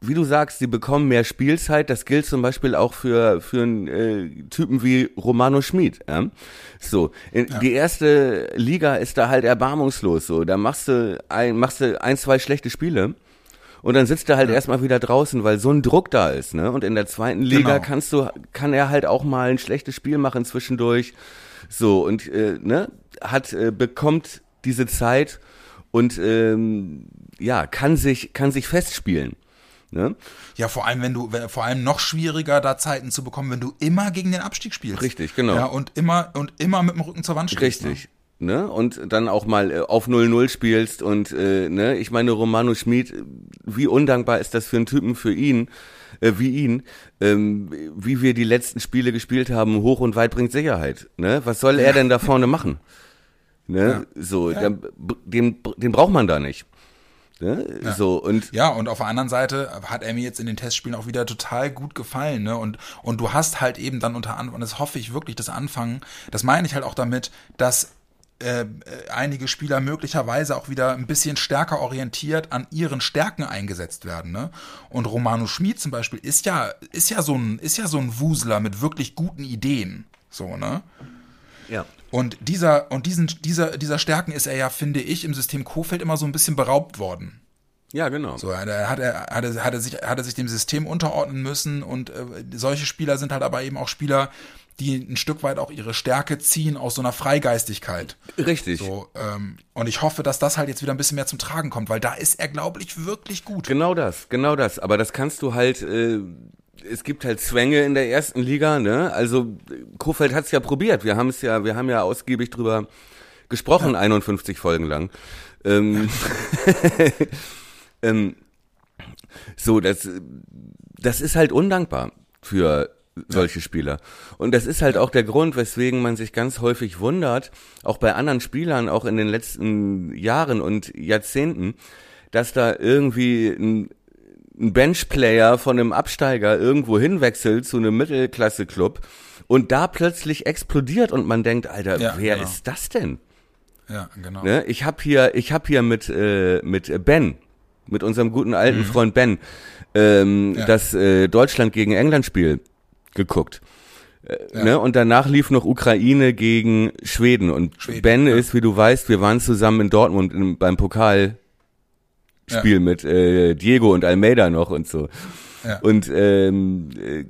Speaker 4: wie du sagst, sie bekommen mehr Spielzeit. Das gilt zum Beispiel auch für für einen äh, Typen wie Romano Schmid. Ja? So, in, die erste Liga ist da halt erbarmungslos. So, da machst du ein, machst du ein, zwei schlechte Spiele und dann sitzt er halt erstmal wieder draußen, weil so ein Druck da ist. Ne? Und in der zweiten Liga
Speaker 3: Genau.
Speaker 4: kannst du, kann er halt auch mal ein schlechtes Spiel machen zwischendurch. So und äh, ne, hat äh, bekommt diese Zeit und ähm, ja kann sich kann sich festspielen. Ne?
Speaker 3: Ja, vor allem, wenn du, vor allem noch schwieriger, da Zeiten zu bekommen, wenn du immer gegen den Abstieg spielst.
Speaker 4: Richtig, genau.
Speaker 3: Ja, und immer, und immer mit dem Rücken zur Wand stehst.
Speaker 4: Richtig. Ne? Und dann auch mal äh, auf 0-0 spielst und äh, ne, ich meine, Romano Schmid, wie undankbar ist das für einen Typen für ihn, äh, wie ihn, ähm, wie wir die letzten Spiele gespielt haben, hoch und weit bringt Sicherheit. Ne? Was soll er denn da vorne machen? Ne? So, der- den, den braucht man da nicht. Ne? So, und
Speaker 3: Ja, und auf der anderen Seite hat er mir jetzt in den Testspielen auch wieder total gut gefallen, ne? Und, und du hast halt eben dann unter anderem, und das hoffe ich wirklich, das Anfangen, das meine ich halt auch damit, dass äh, einige Spieler möglicherweise auch wieder ein bisschen stärker orientiert an ihren Stärken eingesetzt werden, ne? Und Romano Schmid zum Beispiel ist ja, ist ja so ein, ist ja so ein Wusler mit wirklich guten Ideen. So, ne?
Speaker 4: ja.
Speaker 3: Und dieser, und diesen, dieser, dieser Stärken ist er ja, finde ich, im System Kofeld immer so ein bisschen beraubt worden.
Speaker 4: Ja, genau.
Speaker 3: So, da hat er, hat er, hat er sich, hat er sich dem System unterordnen müssen und äh, solche Spieler sind halt aber eben auch Spieler, die ein Stück weit auch ihre Stärke ziehen aus so einer Freigeistigkeit.
Speaker 4: Richtig.
Speaker 3: So, ähm, und ich hoffe, dass das halt jetzt wieder ein bisschen mehr zum Tragen kommt, weil da ist er, glaube ich, wirklich gut.
Speaker 4: Genau das, genau das. Aber das kannst du halt, äh, es gibt halt Zwänge in der ersten Liga, ne? Also Kofeld hat's ja probiert. Wir haben es ja, wir haben ja ausgiebig drüber gesprochen, 51 Folgen lang. Ähm, <laughs> <laughs> ähm, So, das, das ist halt undankbar für solche Spieler. Und das ist halt auch der Grund, weswegen man sich ganz häufig wundert, auch bei anderen Spielern, auch in den letzten Jahren und Jahrzehnten, dass da irgendwie ein, ein Benchplayer von einem Absteiger irgendwo hinwechselt zu einem Mittelklasse-Club und da plötzlich explodiert und man denkt, Alter,
Speaker 3: Ja,
Speaker 4: wer
Speaker 3: genau.
Speaker 4: ist das denn?
Speaker 3: Ja, genau.
Speaker 4: Ne? Ich habe hier, ich habe hier mit äh, mit Ben, mit unserem guten alten Freund Ben, ähm,
Speaker 3: Mhm. Ja.
Speaker 4: das äh, Deutschland gegen England Spiel geguckt. Äh,
Speaker 3: Ja.
Speaker 4: Ne? Und danach lief noch Ukraine gegen Schweden. Und
Speaker 3: Schweden,
Speaker 4: Ben
Speaker 3: ja.
Speaker 4: ist, wie du weißt, wir waren zusammen in Dortmund im, beim Pokalspiel mit äh, Diego und Almeida noch und so.
Speaker 3: Ja.
Speaker 4: Und ähm, äh,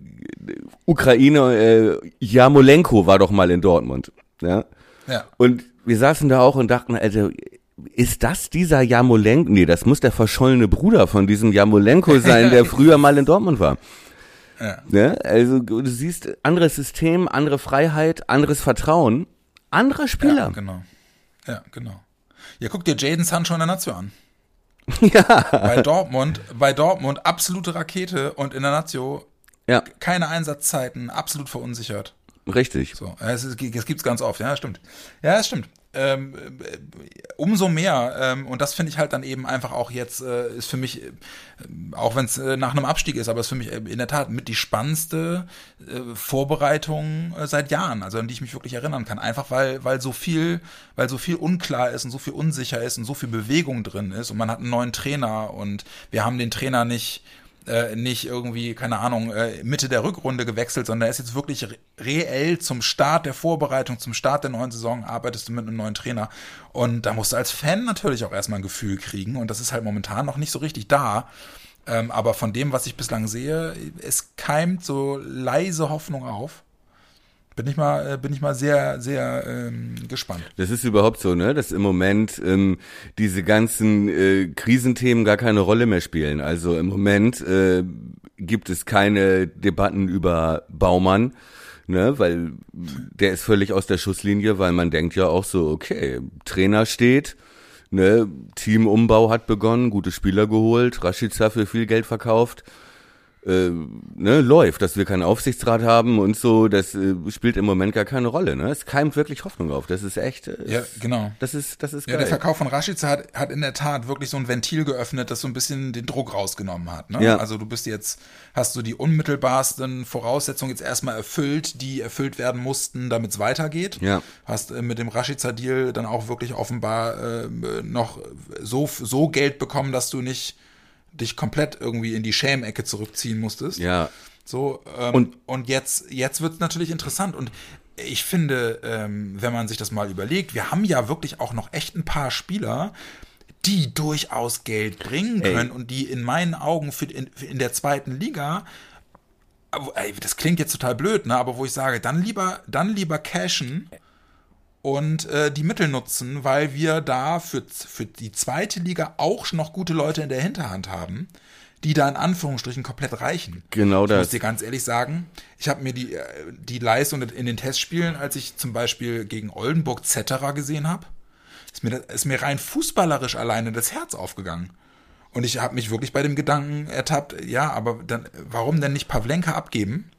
Speaker 4: Ukraine, äh, Jamolenko war doch mal in Dortmund. Ja?
Speaker 3: Ja.
Speaker 4: Und wir saßen da auch und dachten, also, ist das dieser Jamolenko? Nee, das muss der verschollene Bruder von diesem Jamolenko sein, <laughs> der früher mal in Dortmund war.
Speaker 3: Ja.
Speaker 4: Ne? Also du siehst, anderes System, andere Freiheit, anderes Vertrauen, anderer
Speaker 3: Ja,
Speaker 4: Spieler.
Speaker 3: genau. Ja, genau. Ja, guck dir Jaden Sancho in der Nazio an. <laughs>
Speaker 4: Ja,
Speaker 3: Bei Dortmund, bei Dortmund absolute Rakete und in der Nazio
Speaker 4: ja,
Speaker 3: keine Einsatzzeiten, absolut verunsichert.
Speaker 4: richtig.
Speaker 3: So, ja, es, es gibt's ganz oft, ja, stimmt. Ja, es stimmt. Ähm, äh, umso mehr, ähm, und das finde ich halt dann eben einfach auch jetzt, äh, ist für mich, äh, auch wenn es äh, nach einem Abstieg ist, aber ist für mich äh, in der Tat mit die spannendste äh, Vorbereitung seit Jahren, also an die ich mich wirklich erinnern kann. Einfach weil, weil so viel, weil so viel unklar ist und so viel unsicher ist und so viel Bewegung drin ist und man hat einen neuen Trainer und wir haben den Trainer nicht äh, nicht irgendwie, keine Ahnung, äh, Mitte der Rückrunde gewechselt, sondern er ist jetzt wirklich re reell zum Start der Vorbereitung, zum Start der neuen Saison arbeitest du mit einem neuen Trainer. Und da musst du als Fan natürlich auch erstmal ein Gefühl kriegen. Und das ist halt momentan noch nicht so richtig da. Ähm, aber von dem, was ich bislang sehe, es keimt so leise Hoffnung auf. Bin ich mal, äh, bin ich mal sehr, sehr ähm, gespannt.
Speaker 4: Das ist überhaupt so, ne? Dass im Moment ähm, diese ganzen äh, Krisenthemen gar keine Rolle mehr spielen. Also im Moment äh, gibt es keine Debatten über Baumann, ne? Weil der ist völlig aus der Schusslinie, weil man denkt ja auch so, okay, Trainer steht, ne? Teamumbau hat begonnen, gute Spieler geholt, Rashica für viel Geld verkauft. Äh, ne, läuft, dass wir keinen Aufsichtsrat haben und so, das äh, spielt im Moment gar keine Rolle, ne? Es keimt wirklich Hoffnung auf. Das ist echt, äh,
Speaker 3: Ja, genau.
Speaker 4: das ist, das ist
Speaker 3: Ja,
Speaker 4: geil.
Speaker 3: der Verkauf von Rashica hat, hat in der Tat wirklich so ein Ventil geöffnet, das so ein bisschen den Druck rausgenommen hat. Ne?
Speaker 4: Ja.
Speaker 3: Also du bist jetzt, hast du die unmittelbarsten Voraussetzungen jetzt erstmal erfüllt, die erfüllt werden mussten, damit es weitergeht.
Speaker 4: Ja.
Speaker 3: Hast äh, mit dem Rashica-Deal dann auch wirklich offenbar äh, noch so, so Geld bekommen, dass du nicht dich komplett irgendwie in die Schämecke zurückziehen musstest.
Speaker 4: ja,
Speaker 3: So, ähm,
Speaker 4: Und-
Speaker 3: und, jetzt, jetzt wird es natürlich interessant. Und ich finde, ähm, wenn man sich das mal überlegt, wir haben ja wirklich auch noch echt ein paar Spieler, die durchaus Geld bringen
Speaker 4: Ey.
Speaker 3: können und die in meinen Augen für in, in der zweiten Liga, ey, das klingt jetzt total blöd, ne? aber wo ich sage, dann lieber, dann lieber cashen und äh, die Mittel nutzen, weil wir da für, für die zweite Liga auch noch gute Leute in der Hinterhand haben, die da in Anführungsstrichen komplett reichen.
Speaker 4: Genau
Speaker 3: ich
Speaker 4: das.
Speaker 3: muss dir ganz ehrlich sagen, ich habe mir die, äh, die Leistung in den Testspielen, als ich zum Beispiel gegen Oldenburg Zetterer gesehen habe, ist mir, ist mir rein fußballerisch alleine das Herz aufgegangen. Und ich habe mich wirklich bei dem Gedanken ertappt, ja, aber dann, warum denn nicht Pavlenka abgeben?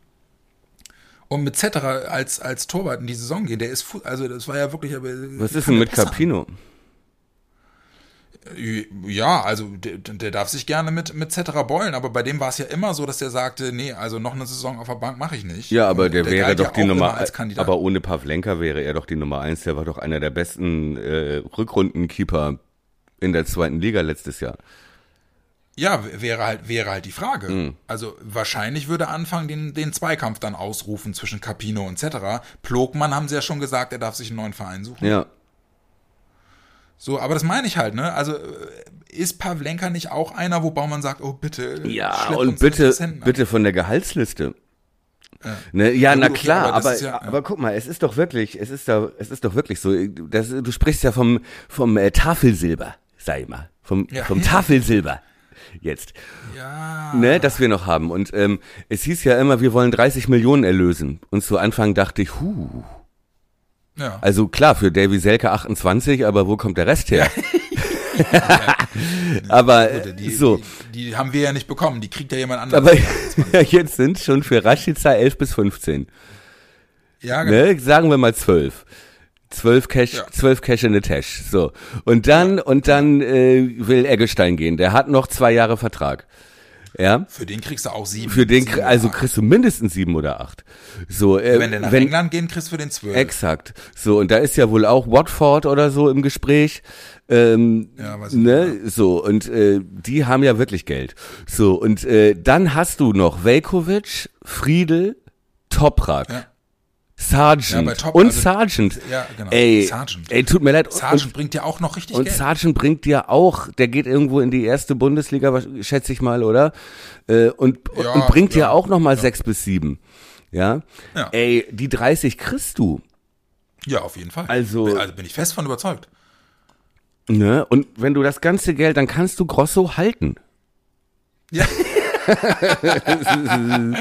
Speaker 3: Und mit Zetterer als, als Torwart in die Saison gehen, der ist, also das war ja wirklich.
Speaker 4: was ist denn mit Capino?
Speaker 3: Ja, also der, der darf sich gerne mit, mit Zetterer beulen, aber bei dem war es ja immer so, dass der sagte, nee, also noch eine Saison auf der Bank mache ich nicht.
Speaker 4: Ja, aber
Speaker 3: Und
Speaker 4: der, wäre doch
Speaker 3: ja
Speaker 4: die Nummer,
Speaker 3: als Kandidat.
Speaker 4: aber ohne Pavlenka wäre er doch die Nummer eins. Der war doch einer der besten äh, Rückrundenkeeper in der zweiten Liga letztes Jahr.
Speaker 3: Ja, wäre halt, wäre halt die Frage.
Speaker 4: Mhm.
Speaker 3: Also wahrscheinlich würde er anfangen, den, den Zweikampf dann ausrufen zwischen Capino und Cetera. Plogmann haben sie ja schon gesagt, er darf sich einen neuen Verein suchen.
Speaker 4: Ja,
Speaker 3: So, aber das meine ich halt, ne? Also äh, ist Pavlenka nicht auch einer, wo Baumann sagt, oh bitte,
Speaker 4: ja
Speaker 3: schlepp
Speaker 4: und bitte, bitte von der Gehaltsliste. Ne, ja,
Speaker 3: Ja,
Speaker 4: na
Speaker 3: gut, okay,
Speaker 4: klar,
Speaker 3: aber das
Speaker 4: aber,
Speaker 3: ist ja- ja.
Speaker 4: aber guck mal, es ist doch wirklich, es ist da, es ist doch wirklich so. Das, du sprichst ja vom vom äh, Tafelsilber, sag ich mal, vom
Speaker 3: Ja.
Speaker 4: vom Tafelsilber jetzt.
Speaker 3: Ja.
Speaker 4: ne, das wir noch haben. Und ähm, es hieß ja immer, wir wollen 30 Millionen erlösen. Und zu Anfang dachte ich, huh.
Speaker 3: ja.
Speaker 4: Also klar, für Davy Selke 28, aber wo kommt der Rest her? <laughs> <laughs> aber
Speaker 3: die,
Speaker 4: so.
Speaker 3: die, die haben wir ja nicht bekommen, die kriegt ja jemand anderes.
Speaker 4: Aber <laughs> jetzt sind schon für Rashica 11 bis 15.
Speaker 3: ja, genau.
Speaker 4: Ne? Sagen wir mal 12. 12 Cash,
Speaker 3: Ja.
Speaker 4: 12 Cash in the Tash. So. Und dann, und dann äh, will Eggestein gehen. Der hat noch zwei Jahre Vertrag. Ja.
Speaker 3: Für den kriegst du auch sieben.
Speaker 4: Für den,
Speaker 3: sieben
Speaker 4: also kriegst du mindestens sieben oder acht. So, äh,
Speaker 3: Wenn der nach
Speaker 4: wenn,
Speaker 3: England gehen, kriegst du für den zwölf.
Speaker 4: Exakt. So, und da ist ja wohl auch Watford oder so im Gespräch. Ähm,
Speaker 3: Ja, weiß ich
Speaker 4: ne, so, und äh, die haben ja wirklich Geld. So, und äh, dann hast du noch Velkovic, Friedel, Toprak,
Speaker 3: Ja.
Speaker 4: Sargent
Speaker 3: Ja, Top-
Speaker 4: und
Speaker 3: also-
Speaker 4: Sargent.
Speaker 3: Ja, genau.
Speaker 4: Ey,
Speaker 3: Sargent.
Speaker 4: ey, tut mir leid.
Speaker 3: Sargent bringt ja auch noch richtig
Speaker 4: und
Speaker 3: Geld.
Speaker 4: Sargent bringt dir auch, der geht irgendwo in die erste Bundesliga, schätze ich mal, oder? Äh, und,
Speaker 3: Ja,
Speaker 4: und bringt dir
Speaker 3: ja,
Speaker 4: auch noch mal sechs bis sieben. Ja?
Speaker 3: Ja.
Speaker 4: Ey, die 30 kriegst du.
Speaker 3: ja, auf jeden Fall.
Speaker 4: Also-
Speaker 3: Bin- also bin ich fest von überzeugt.
Speaker 4: Ne? Und wenn du das ganze Geld, dann kannst du Grosso halten.
Speaker 3: Ja. <laughs> <laughs>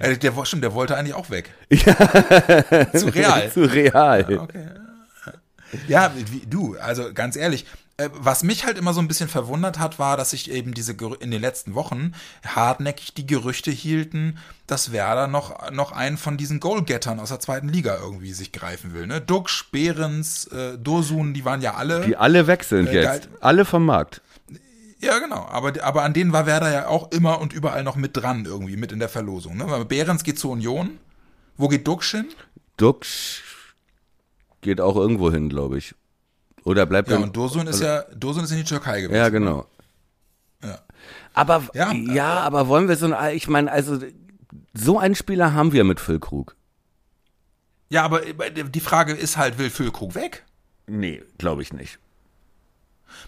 Speaker 3: Äh, der, wo- stimmt, der wollte eigentlich auch weg. <laughs> Zu real.
Speaker 4: Zu real.
Speaker 3: Okay. Ja, wie, du, also ganz ehrlich, äh, was mich halt immer so ein bisschen verwundert hat, war, dass sich eben diese in den letzten Wochen hartnäckig die Gerüchte hielten, dass Werder noch, noch einen von diesen Goalgettern aus der zweiten Liga irgendwie sich greifen will. Ne? Duxch, Behrens, äh, Dursun, die waren ja alle.
Speaker 4: Die alle weg sind
Speaker 3: Äh,
Speaker 4: jetzt. Alle vom Markt.
Speaker 3: Ja, genau. Aber, aber an denen war Werder ja auch immer und überall noch mit dran, irgendwie, mit in der Verlosung. Ne? Weil Behrens geht zur Union. Wo geht Duxch hin?
Speaker 4: Dux geht auch irgendwo hin, glaube ich. Oder bleibt
Speaker 3: Ja,
Speaker 4: er-
Speaker 3: und Dursun ist ja, Dursun ist in die Türkei gewesen.
Speaker 4: Ja, genau.
Speaker 3: Ja.
Speaker 4: Aber ja,
Speaker 3: Ja,
Speaker 4: aber wollen wir so ein, ich meine, also so einen Spieler haben wir mit Füllkrug.
Speaker 3: Ja, aber die Frage ist halt, will Füllkrug weg?
Speaker 4: Nee, glaube ich nicht.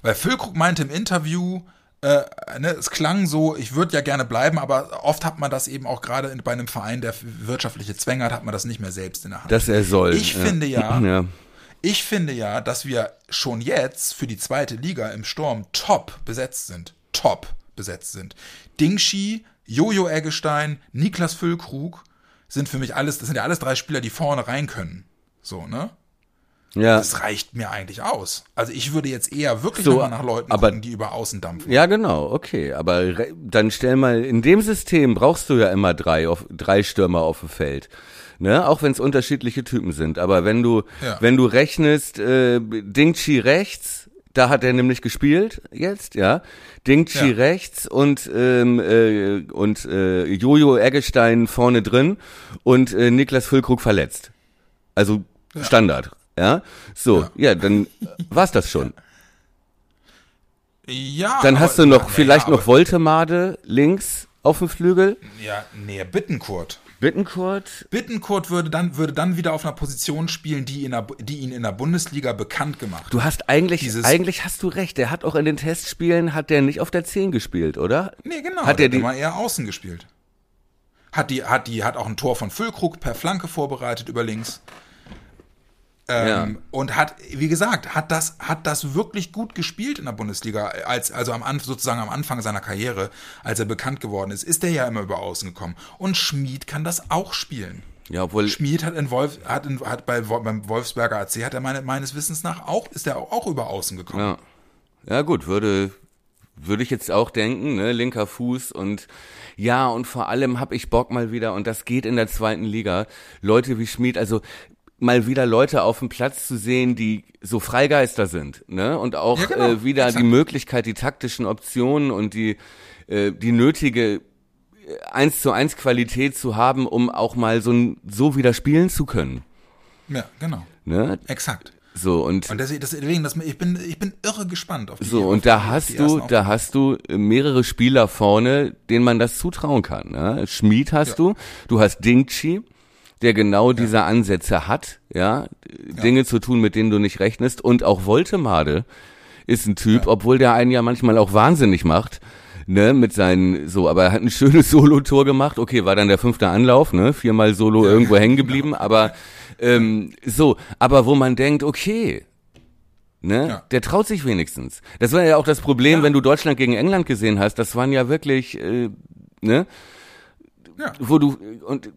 Speaker 3: Weil Füllkrug meinte im Interview, äh, ne, es klang so, ich würde ja gerne bleiben, aber oft hat man das eben auch gerade bei einem Verein, der wirtschaftliche Zwänge hat, hat man das nicht mehr selbst in der Hand.
Speaker 4: Dass er soll.
Speaker 3: Ich finde ja- <clears throat>
Speaker 4: ja.
Speaker 3: ich finde ja, dass wir schon jetzt für die zweite Liga im Sturm top besetzt sind. Top besetzt sind. Dingshi, Jojo Eggestein, Niklas Füllkrug sind für mich alles, das sind ja alles drei Spieler, die vorne rein können. So, ne?
Speaker 4: Ja.
Speaker 3: Das reicht mir eigentlich aus. Also ich würde jetzt eher wirklich
Speaker 4: So,
Speaker 3: nach Leuten
Speaker 4: aber-
Speaker 3: gucken, die über Außen dampfen.
Speaker 4: Ja, genau, okay. Aber dann stell mal, in dem System brauchst du ja immer drei, auf, drei Stürmer auf dem Feld. Ne? Auch wenn es unterschiedliche Typen sind. Aber wenn du,
Speaker 3: Ja.
Speaker 4: wenn du rechnest, äh, Dingchi rechts, da hat er nämlich gespielt jetzt, ja. Dingchi
Speaker 3: Ja.
Speaker 4: rechts und ähm, äh, und äh, Jojo Eggestein vorne drin und äh, Niklas Füllkrug verletzt. Also Standard, ja. So, ja,
Speaker 3: Ja.
Speaker 4: dann war's das schon.
Speaker 3: Ja.
Speaker 4: Dann
Speaker 3: aber-
Speaker 4: hast du noch vielleicht
Speaker 3: ja,
Speaker 4: noch
Speaker 3: aber-
Speaker 4: Woltemade links auf dem Flügel.
Speaker 3: Ja, nee, Bittenkurt.
Speaker 4: Bittenkurt.
Speaker 3: Bittenkurt würde dann, würde dann wieder auf einer Position spielen, die, in der, die ihn in der Bundesliga bekannt gemacht hat.
Speaker 4: Du hast eigentlich,
Speaker 3: Dieses-
Speaker 4: eigentlich hast du recht. Der hat auch in den Testspielen, hat der nicht auf der 10 gespielt, oder?
Speaker 3: Nee, genau.
Speaker 4: Hat
Speaker 3: der
Speaker 4: er die-
Speaker 3: immer eher außen gespielt. Hat die, hat die, hat auch ein Tor von Füllkrug per Flanke vorbereitet über links. Ähm,
Speaker 4: Ja.
Speaker 3: Und hat, wie gesagt, hat das, hat das wirklich gut gespielt in der Bundesliga, als, also am Anfang, sozusagen am Anfang seiner Karriere, als er bekannt geworden ist, ist er ja immer über außen gekommen. Und Schmid kann das auch spielen.
Speaker 4: Ja, obwohl,
Speaker 3: Schmid hat in Wolf, hat, in, hat bei, beim Wolfsberger AC, hat er meine, meines Wissens nach auch, ist er auch, auch über außen gekommen.
Speaker 4: ja. Ja, gut, würde, würde ich jetzt auch denken, ne, linker Fuß und, ja, und vor allem hab ich Bock mal wieder, und das geht in der zweiten Liga, Leute wie Schmid, also, mal wieder Leute auf dem Platz zu sehen, die so Freigeister sind, ne? Und auch
Speaker 3: Ja, genau,
Speaker 4: äh, wieder
Speaker 3: exakt.
Speaker 4: die Möglichkeit, die taktischen Optionen und die äh, die nötige eins zu eins Qualität zu haben, um auch mal so ein, so wieder spielen zu können,
Speaker 3: Ja, genau.
Speaker 4: ne?
Speaker 3: Exakt.
Speaker 4: So und
Speaker 3: Und deswegen, deswegen das, ich, bin, ich bin irre gespannt auf die
Speaker 4: so und da hast du, da hast du mehrere Spieler vorne, denen man das zutrauen kann. Ne? Schmied hast
Speaker 3: Ja.
Speaker 4: du, du hast Dingchi, der genau diese Ansätze hat, ja, Dinge zu tun, mit denen du nicht rechnest. Und auch Woltemade ist ein Typ, obwohl der einen ja manchmal auch wahnsinnig macht, ne, mit seinen, so, aber er hat ein schönes <laughs> Solo-Tor gemacht. Okay, war dann der fünfte Anlauf, ne, viermal Solo irgendwo hängen <laughs> geblieben, aber ähm, so, aber wo man denkt, okay, Ne?
Speaker 3: Ja.
Speaker 4: Der traut sich wenigstens. Das war ja auch das Problem,
Speaker 3: Ja.
Speaker 4: wenn du Deutschland gegen England gesehen hast. Das waren ja wirklich, äh, ne?
Speaker 3: Ja.
Speaker 4: Wo du und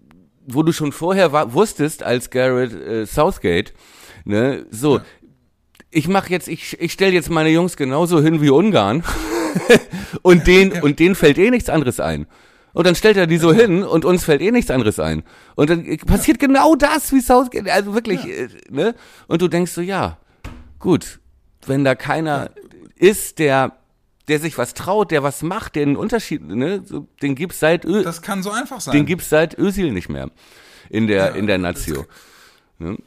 Speaker 4: wo du schon vorher war, wusstest als Garrett äh, Southgate, ne? So, ich mache jetzt, ich, ich stelle jetzt meine Jungs genauso hin wie Ungarn <laughs> und den und denen fällt eh nichts anderes ein. Und dann stellt er die so hin und uns fällt eh nichts anderes ein. Und dann passiert genau das, wie Southgate, also wirklich, äh, ne? Und du denkst so, ja, gut, wenn da keiner ist, der der sich was traut, der was macht, der einen Unterschied, ne, so, den gibt's seit Ö
Speaker 3: Das kann so einfach sein.
Speaker 4: den gibt's seit Özil nicht mehr in der
Speaker 3: Ja,
Speaker 4: in der Nazio. Ne?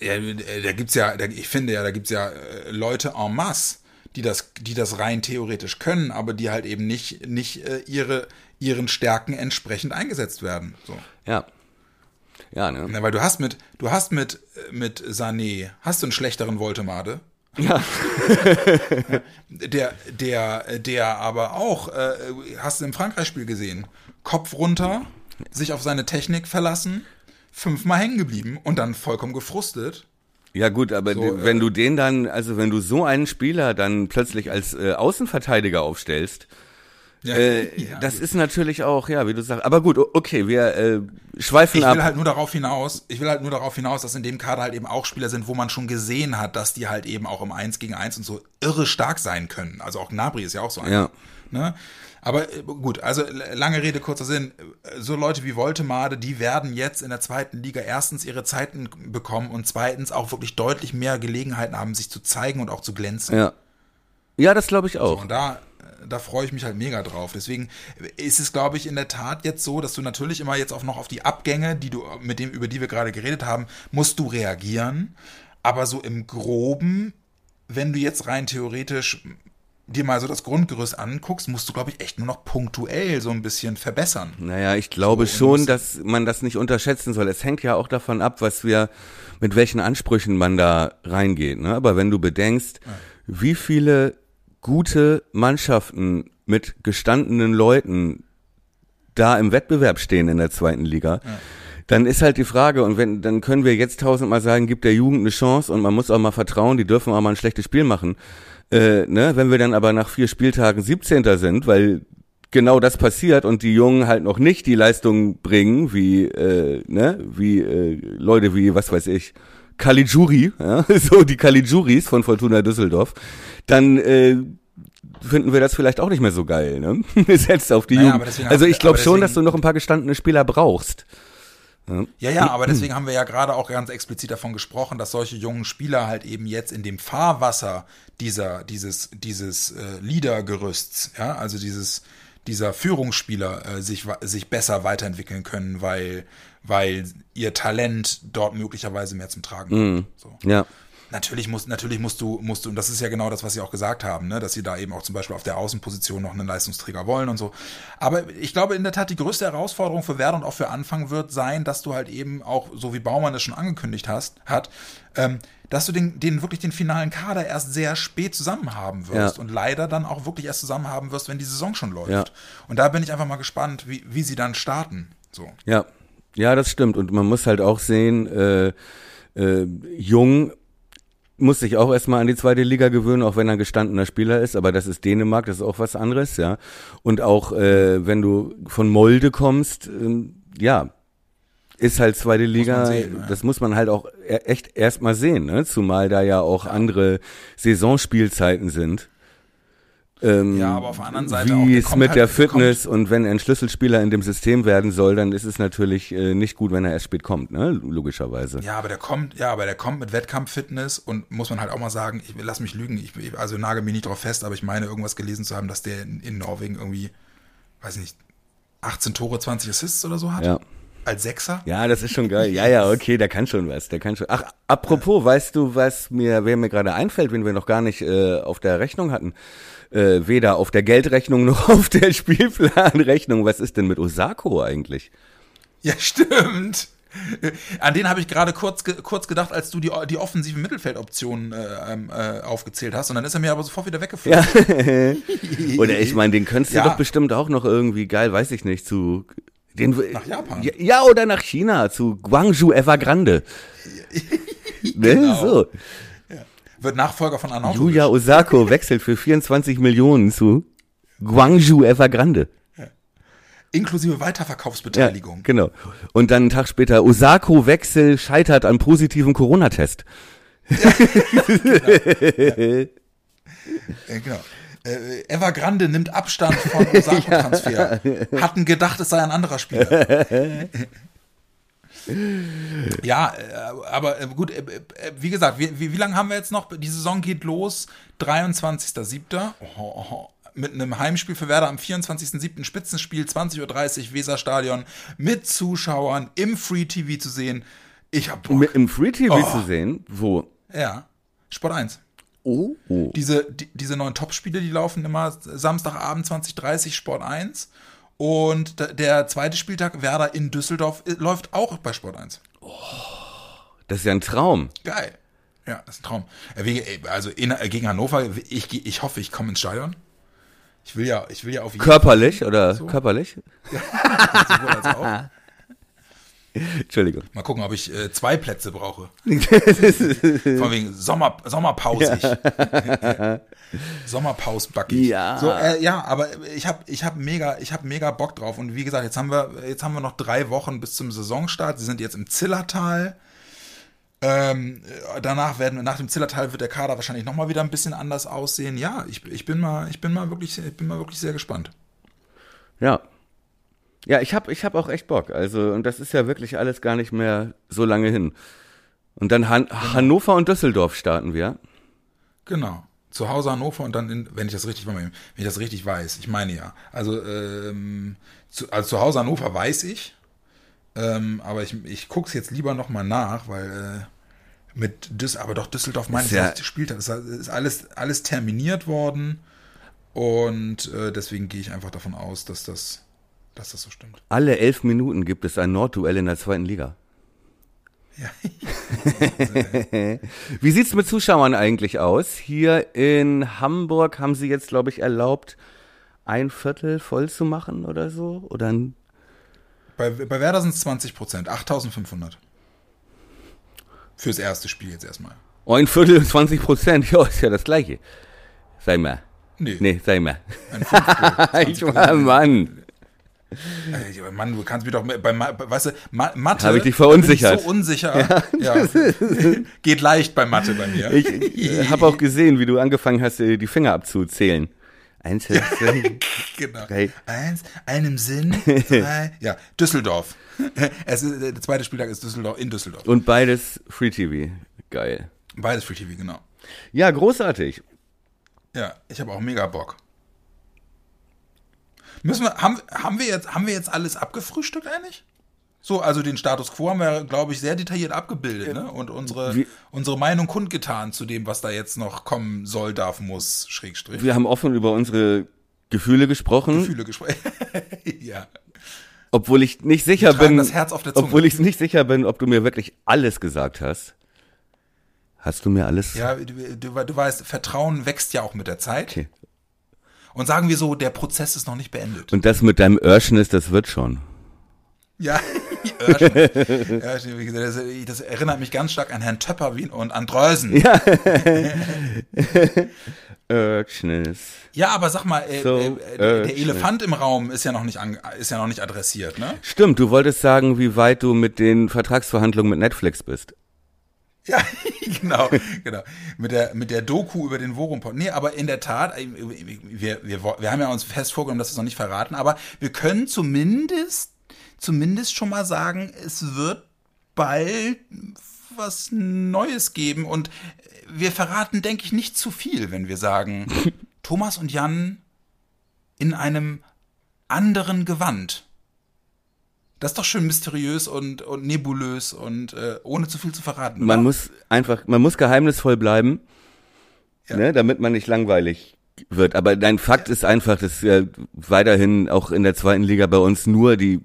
Speaker 3: Ja, äh, da gibt's ja, da, ich finde ja, da gibt's ja äh, Leute en masse, die das, die das rein theoretisch können, aber die halt eben nicht, nicht äh, ihre, ihren Stärken entsprechend eingesetzt werden. So.
Speaker 4: Ja. Ja, ne?
Speaker 3: Na, weil du hast mit, du hast mit, mit Sané, hast du einen schlechteren Voltemade?
Speaker 4: Ja. <laughs>
Speaker 3: Der, der, der aber auch, äh, hast du im Frankreich-Spiel gesehen, Kopf runter, sich auf seine Technik verlassen, fünfmal hängen geblieben und dann vollkommen gefrustet.
Speaker 4: Ja gut, aber
Speaker 3: So, äh,
Speaker 4: wenn du den dann, also wenn du so einen Spieler dann plötzlich als äh, Außenverteidiger aufstellst,
Speaker 3: Ja,
Speaker 4: äh, <laughs>
Speaker 3: ja,
Speaker 4: das ist natürlich auch, ja, wie du sagst. Aber gut, okay, wir äh, schweifen
Speaker 3: Ich
Speaker 4: ab.
Speaker 3: will halt nur darauf hinaus, ich will halt nur darauf hinaus, dass in dem Kader halt eben auch Spieler sind, wo man schon gesehen hat, dass die halt eben auch im 1 gegen 1 und so irre stark sein können. Also auch Gnabry ist ja auch so einer.
Speaker 4: Ja.
Speaker 3: Ne? Aber äh, gut, also lange Rede, kurzer Sinn. So Leute wie Voltemade, die werden jetzt in der zweiten Liga erstens ihre Zeiten bekommen und zweitens auch wirklich deutlich mehr Gelegenheiten haben, sich zu zeigen und auch zu glänzen.
Speaker 4: ja. Ja, das glaube ich auch.
Speaker 3: Und da, da freue ich mich halt mega drauf. Deswegen ist es, glaube ich, in der Tat jetzt so, dass du natürlich immer jetzt auch noch auf die Abgänge, die du, mit dem, über die wir gerade geredet haben, musst du reagieren. Aber so im Groben, wenn du jetzt rein theoretisch dir mal so das Grundgerüst anguckst, musst du, glaube ich, echt nur noch punktuell so ein bisschen verbessern.
Speaker 4: Naja, ich glaube
Speaker 3: So,
Speaker 4: schon, dass man das nicht unterschätzen soll. Es hängt ja auch davon ab, was wir, mit welchen Ansprüchen man da reingeht. Ne? Aber wenn du bedenkst, wie viele gute Mannschaften mit gestandenen Leuten da im Wettbewerb stehen in der zweiten Liga, dann ist halt die Frage, und wenn, dann können wir jetzt tausendmal sagen, gibt der Jugend eine Chance und man muss auch mal vertrauen, die dürfen auch mal ein schlechtes Spiel machen. Äh, ne? Wenn wir dann aber nach vier Spieltagen 17. sind, weil genau das passiert und die Jungen halt noch nicht die Leistung bringen, wie, äh, ne, wie äh, Leute wie, was weiß ich, Caligiuri, ja? <laughs> so die Caligiuris von Fortuna Düsseldorf, dann äh, finden wir das vielleicht auch nicht mehr so geil, ne? <laughs> Setzt auf die
Speaker 3: Naja,
Speaker 4: Jugend. Also ich glaube schon, dass du noch ein paar gestandene Spieler brauchst.
Speaker 3: Ja, ja, aber deswegen haben wir ja gerade auch ganz explizit davon gesprochen, dass solche jungen Spieler halt eben jetzt in dem Fahrwasser dieser, dieses, dieses äh, Leadergerüsts, ja, also dieses, dieser Führungsspieler äh, sich, sich besser weiterentwickeln können, weil, weil ihr Talent dort möglicherweise mehr zum Tragen kommt. So.
Speaker 4: Ja.
Speaker 3: Natürlich musst, natürlich musst du, musst du, und das ist ja genau das, was sie auch gesagt haben, ne, dass sie da eben auch zum Beispiel auf der Außenposition noch einen Leistungsträger wollen und so. Aber ich glaube in der Tat, die größte Herausforderung für Werder und auch für Anfang wird sein, dass du halt eben auch, so wie Baumann es schon angekündigt hast, hat, ähm, dass du den, den wirklich den finalen Kader erst sehr spät zusammen haben wirst
Speaker 4: Ja.
Speaker 3: und leider dann auch wirklich erst zusammen haben wirst, wenn die Saison schon läuft.
Speaker 4: Ja.
Speaker 3: Und da bin ich einfach mal gespannt, wie, wie sie dann starten. So.
Speaker 4: Ja, ja, das stimmt. Und man muss halt auch sehen, äh, äh, Jung muss sich auch erstmal an die zweite Liga gewöhnen, auch wenn er gestandener Spieler ist, aber das ist Dänemark, das ist auch was anderes, ja. Und auch äh, wenn du von Molde kommst, ähm, ja, ist halt zweite Liga,
Speaker 3: sehen, ja.
Speaker 4: das muss man halt auch e- echt erstmal sehen, ne? Zumal da ja auch andere Saisonspielzeiten sind. Ähm,
Speaker 3: Ja, aber auf der anderen Seite auch,
Speaker 4: wie es mit
Speaker 3: halt-
Speaker 4: der
Speaker 3: der kommt-
Speaker 4: Fitness und wenn er ein Schlüsselspieler in dem System werden soll, dann ist es natürlich äh, nicht gut, wenn er erst spät kommt, ne? Logischerweise.
Speaker 3: Ja, aber der kommt, ja, aber der kommt mit Wettkampffitness und muss man halt auch mal sagen, ich lass mich lügen, ich, also nagel mich nicht drauf fest, aber ich meine irgendwas gelesen zu haben, dass der in, in Norwegen irgendwie, weiß nicht, 18 Tore, 20 Assists oder so hat.
Speaker 4: Ja.
Speaker 3: Als Sechser.
Speaker 4: Ja, das ist schon geil. Ja, ja, okay, der kann schon was. Der kann schon. Ach, apropos, weißt du, was mir, wer mir gerade einfällt, wenn wir noch gar nicht äh, auf der Rechnung hatten? Äh, weder auf der Geldrechnung noch <laughs> auf der Spielplanrechnung. Was ist denn mit Osako eigentlich?
Speaker 3: Ja, stimmt. An den habe ich gerade kurz, kurz gedacht, als du die, die offensiven Mittelfeldoptionen äh, ähm, äh, aufgezählt hast. Und dann ist er mir aber sofort wieder weggeflogen.
Speaker 4: Ja. <laughs> Oder ich meine, den könntest du
Speaker 3: Ja.
Speaker 4: doch bestimmt auch noch irgendwie geil, weiß ich nicht, zu den,
Speaker 3: Nach Japan.
Speaker 4: Ja, ja, oder nach China, zu Guangzhou Evergrande. <laughs> ne,
Speaker 3: Genau.
Speaker 4: so.
Speaker 3: Wird Nachfolger von Arnautovic.
Speaker 4: Yuya Osako <laughs> wechselt für 24 Millionen zu Guangzhou Evergrande.
Speaker 3: Inklusive
Speaker 4: Ja,
Speaker 3: Weiterverkaufsbeteiligung.
Speaker 4: genau. Und dann einen Tag später, Osako-Wechsel scheitert an positiven Corona-Test.
Speaker 3: Äh, <laughs> genau. Äh, Evergrande nimmt Abstand von <laughs> Osako-Transfer. Hatten gedacht, es sei ein anderer Spieler. <laughs> ja, äh, aber äh, gut, äh, wie gesagt, wie, wie, wie lange haben wir jetzt noch? Die Saison geht los, 23.07. Oh, oh. Mit einem Heimspiel für Werder am 24.07. Spitzenspiel, 20.30 Uhr, Weserstadion, mit Zuschauern im Free TV zu sehen. Ich hab Bock.
Speaker 4: Im Free TV
Speaker 3: Oh.
Speaker 4: zu sehen, wo?
Speaker 3: Ja, Sport 1.
Speaker 4: Oh, oh.
Speaker 3: Diese, die, diese neuen Topspiele, die laufen immer Samstagabend 2030 Sport 1. Und der zweite Spieltag Werder in Düsseldorf äh, läuft auch bei Sport 1.
Speaker 4: Das ist ja ein Traum.
Speaker 3: Geil. Ja, das ist ein Traum. Äh, äh, Also in, gegen Hannover, ich, ich hoffe, ich komme ins Stadion. Ich will ja, ich will ja auf jeden
Speaker 4: Körperlich oder
Speaker 3: So.
Speaker 4: körperlich?
Speaker 3: Fall <laughs> sowohl als auch.
Speaker 4: Entschuldigung.
Speaker 3: Mal gucken, ob ich äh, zwei Plätze brauche. <laughs> Von wegen Sommer, Sommerpause. <laughs> Sommerpause Bucky.
Speaker 4: Ja.
Speaker 3: So, äh, ja, aber ich habe ich hab mega, ich habe mega Bock drauf. Und wie gesagt, jetzt haben wir, jetzt haben wir noch drei Wochen bis zum Saisonstart. Sie sind jetzt im Zillertal. Ähm, äh, danach werden nach dem Zillertal wird der Kader wahrscheinlich nochmal wieder ein bisschen anders aussehen. Ja, ich, ich bin mal, ich bin mal wirklich, ich bin mal wirklich sehr gespannt.
Speaker 4: Ja. Ja, ich hab, ich hab auch echt Bock. Also, und das ist ja wirklich alles gar nicht mehr so lange hin. Und dann Han Hannover und Düsseldorf starten wir.
Speaker 3: Genau. Zu Hause Hannover und dann, in, wenn ich das richtig, wenn ich das richtig weiß, ich meine ja. Also, ähm, zu, also zu Hause Hannover weiß ich, ähm, aber ich, ich gucke es jetzt lieber nochmal nach, weil äh, mit Düs, aber doch Düsseldorf meines
Speaker 4: ja-
Speaker 3: gespielt hat. Es ist alles, alles terminiert worden und äh, deswegen gehe ich einfach davon aus, dass das, dass das so stimmt.
Speaker 4: Alle elf Minuten gibt es ein Nordduell in der zweiten Liga.
Speaker 3: Ja. <laughs>
Speaker 4: Wie sieht's mit Zuschauern eigentlich aus? Hier in Hamburg haben sie jetzt, glaube ich, erlaubt, ein Viertel voll zu machen oder so? Oder ein
Speaker 3: Bei, bei Werder sind es 20 Prozent, 8500. Fürs erste Spiel jetzt erstmal.
Speaker 4: ein Viertel, 20 Prozent? <laughs> Ja, ist ja das Gleiche. Sei mal.
Speaker 3: Nee,
Speaker 4: Nee, sei mal.
Speaker 3: ein Fünftel. <laughs>
Speaker 4: Ich war Mann.
Speaker 3: Ey, Mann, du kannst mir doch bei, weißt du, Ma Mathe.
Speaker 4: Hab ich dich verunsichert.
Speaker 3: Ich so unsicher. Ja. <laughs> Geht leicht bei Mathe bei mir.
Speaker 4: Ich äh, habe auch gesehen, wie du angefangen hast, die Finger abzuzählen. Eins, drei. <laughs>
Speaker 3: genau.
Speaker 4: Drei.
Speaker 3: Eins, einem Sinn, <laughs> zwei. Ja, Düsseldorf. Es ist, der zweite Spieltag ist Düsseldorf in Düsseldorf.
Speaker 4: Und beides Free TV. Geil.
Speaker 3: Beides Free TV, genau.
Speaker 4: Ja, großartig.
Speaker 3: Ja, ich habe auch mega Bock. Müssen wir, haben, haben wir jetzt, haben wir jetzt alles abgefrühstückt eigentlich? So, also den Status quo haben wir, glaube ich, sehr detailliert abgebildet, ne? Und unsere, unsere Meinung kundgetan zu dem, was da jetzt noch kommen soll, darf, muss, Schrägstrich.
Speaker 4: Wir haben offen über unsere Gefühle gesprochen,
Speaker 3: Gefühle gesprochen. <laughs> ja.
Speaker 4: obwohl ich nicht sicher bin,
Speaker 3: das Herz auf der Zunge.
Speaker 4: obwohl ich nicht sicher bin, ob du mir wirklich alles gesagt hast. Hast du mir alles?
Speaker 3: Ja, du, du, du weißt, Vertrauen wächst ja auch mit der Zeit.
Speaker 4: Okay.
Speaker 3: Und sagen wir so, der Prozess ist noch nicht beendet.
Speaker 4: Und das mit deinem Örschnis, das wird schon.
Speaker 3: Ja, <laughs> Örschen. Örschen, wie gesagt, das, das erinnert mich ganz stark an Herrn Töpper und an Dreusen. Ja, <laughs>
Speaker 4: Örschnis.
Speaker 3: aber sag mal, äh,
Speaker 4: So,
Speaker 3: äh, der. Elefant im Raum ist ja noch nicht an, ist ja noch nicht adressiert, ne?
Speaker 4: Stimmt, du wolltest sagen, wie weit du mit den Vertragsverhandlungen mit Netflix bist. <laughs>
Speaker 3: Ja, genau, genau. Mit der, mit der Doku über den Worum. Nee, aber in der Tat, äh, wir, wir, wir haben ja uns fest vorgenommen, dass wir es noch nicht verraten, aber wir können zumindest, zumindest schon mal sagen, es wird bald was Neues geben und wir verraten, denke ich, nicht zu viel, wenn wir sagen, <laughs> Thomas und Jan in einem anderen Gewand. Das ist doch schön mysteriös und, und nebulös und äh, ohne zu viel zu verraten.
Speaker 4: Man
Speaker 3: oder?
Speaker 4: muss einfach, man muss geheimnisvoll bleiben,
Speaker 3: Ja.
Speaker 4: ne, damit man nicht langweilig wird. Aber dein Fakt ist einfach, dass ja weiterhin auch in der zweiten Liga bei uns nur die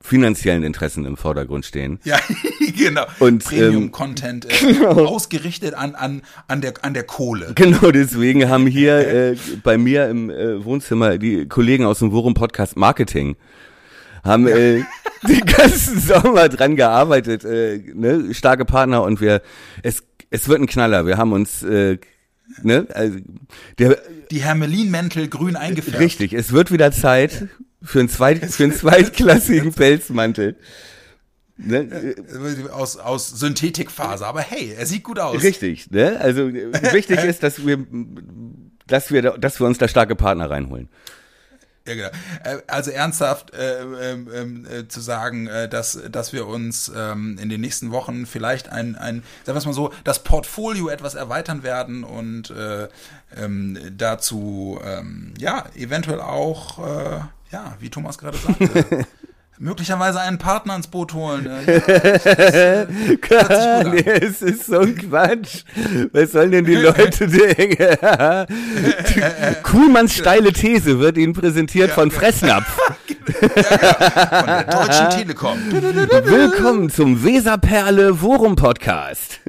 Speaker 4: finanziellen Interessen im Vordergrund stehen.
Speaker 3: Ja, <laughs> genau.
Speaker 4: Und,
Speaker 3: Premium-Content äh, ausgerichtet an, an, an, der, an der Kohle.
Speaker 4: Genau deswegen haben hier äh, bei mir im äh, Wohnzimmer die Kollegen aus dem Worum Podcast Marketing haben äh, den ganzen Sommer dran gearbeitet, äh, ne, starke Partner und wir es es wird ein Knaller. Wir haben uns äh, ne, also, der
Speaker 3: Die Hermelin-Mäntel grün eingefärbt.
Speaker 4: richtig, es wird wieder Zeit für einen zweit für einen zweitklassigen Pelzmantel. Ne?
Speaker 3: Äh, aus, aus Synthetikfaser. Aber hey, er sieht gut aus.
Speaker 4: Richtig, ne? Also wichtig <laughs> ist, dass wir, dass wir, dass wir uns da starke Partner reinholen.
Speaker 3: Ja, genau. Äh, Also ernsthaft äh, ähm, äh, zu sagen, äh, dass, dass wir uns ähm, in den nächsten Wochen vielleicht ein, ein sagen wir es mal so, das Portfolio etwas erweitern werden und äh, ähm, dazu, ja, eventuell auch, äh, ja, wie Thomas gerade sagte, <laughs> möglicherweise einen Partner ins Boot holen. Ja,
Speaker 4: Klar, <laughs> nee, es ist so ein Quatsch. Was sollen denn die Leute <laughs> denken? <laughs> Kuhlmanns steile These wird Ihnen präsentiert von Fressnapf.
Speaker 3: Von der Deutschen Telekom.
Speaker 4: Willkommen zum Weserperle Worum Podcast. <laughs>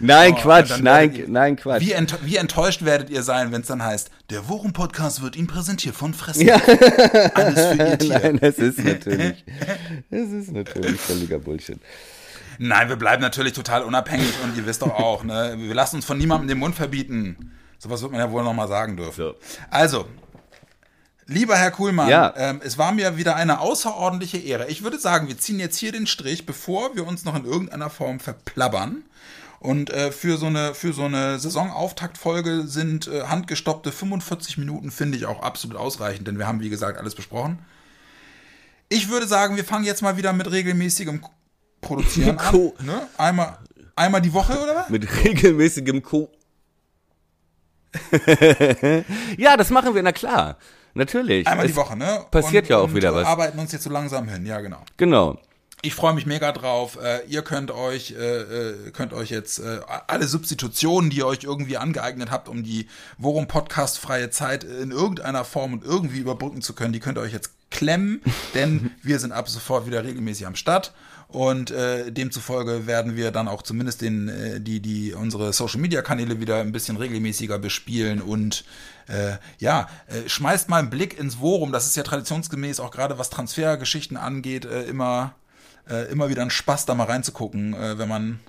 Speaker 4: nein,
Speaker 3: Oh,
Speaker 4: Quatsch, nein,
Speaker 3: ihr-
Speaker 4: nein, Quatsch.
Speaker 3: Wie, ent wie enttäuscht werdet ihr sein, wenn es dann heißt, der Worum-Podcast wird Ihnen präsentiert von Fressen. Alles für Ihr <laughs> Tier.
Speaker 4: Nein, das ist natürlich, das ist natürlich völliger Bullshit.
Speaker 3: Nein, wir bleiben natürlich total unabhängig und ihr wisst doch auch, ne, wir lassen uns von niemandem den Mund verbieten. Sowas wird man ja wohl noch mal sagen dürfen.
Speaker 4: So.
Speaker 3: Also, lieber Herr Kuhlmann,
Speaker 4: Ja.
Speaker 3: ähm, es war mir wieder eine außerordentliche Ehre. Ich würde sagen, wir ziehen jetzt hier den Strich, bevor wir uns noch in irgendeiner Form verplappern. Und äh, für so eine für so eine Saisonauftaktfolge sind äh, handgestoppte 45 Minuten finde ich auch absolut ausreichend, denn wir haben wie gesagt alles besprochen. Ich würde sagen, wir fangen jetzt mal wieder mit regelmäßigem Produzieren <laughs> an.
Speaker 4: Co-
Speaker 3: Ne? Einmal einmal die Woche oder was?
Speaker 4: Mit regelmäßigem Co. <laughs> <laughs> ja, das machen wir, na klar. Natürlich.
Speaker 3: Einmal die Woche, ne?
Speaker 4: passiert
Speaker 3: und,
Speaker 4: ja auch wieder was.
Speaker 3: arbeiten uns jetzt so langsam hin, ja genau.
Speaker 4: Genau.
Speaker 3: Ich freue mich mega drauf. Äh, ihr könnt euch, äh, äh, könnt euch jetzt äh, alle Substitutionen, die ihr euch irgendwie angeeignet habt, um die Worum Podcast freie Zeit in irgendeiner Form und irgendwie überbrücken zu können, die könnt ihr euch jetzt klemmen, denn <laughs> wir sind ab sofort wieder regelmäßig am Start. Und äh, demzufolge werden wir dann auch zumindest den, äh, die, die unsere Social Media Kanäle wieder ein bisschen regelmäßiger bespielen und äh, ja, äh, schmeißt mal einen Blick ins Worum. Das ist ja traditionsgemäß auch gerade was Transfergeschichten angeht, äh, immer äh, immer wieder ein Spaß, da mal reinzugucken, äh, wenn man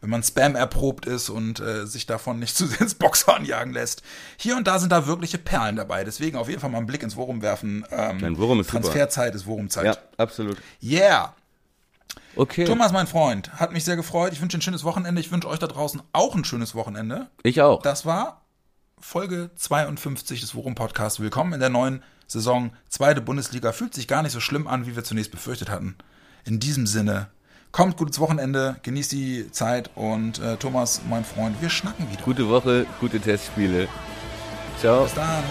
Speaker 3: wenn man Spam erprobt ist und äh, sich davon nicht zu sehr ins Boxhorn jagen lässt. Hier und da sind da wirkliche Perlen dabei. Deswegen auf jeden Fall mal einen Blick ins Worum werfen. Ähm,
Speaker 4: Ein Worum ist super.
Speaker 3: Transferzeit ist Worumzeit.
Speaker 4: Ja, absolut.
Speaker 3: Yeah.
Speaker 4: Okay.
Speaker 3: Thomas, mein Freund, hat mich sehr gefreut. Ich wünsche ein schönes Wochenende. Ich wünsche euch da draußen auch ein schönes Wochenende.
Speaker 4: ich auch.
Speaker 3: Das war Folge 52 des Worum Podcasts. Willkommen in der neuen Saison. Zweite Bundesliga. Fühlt sich gar nicht so schlimm an, wie wir zunächst befürchtet hatten. In diesem Sinne, kommt gut ins Wochenende, genießt die Zeit und äh, Thomas, mein Freund, wir schnacken wieder.
Speaker 4: Gute Woche, gute Testspiele. Ciao.
Speaker 3: Bis dann.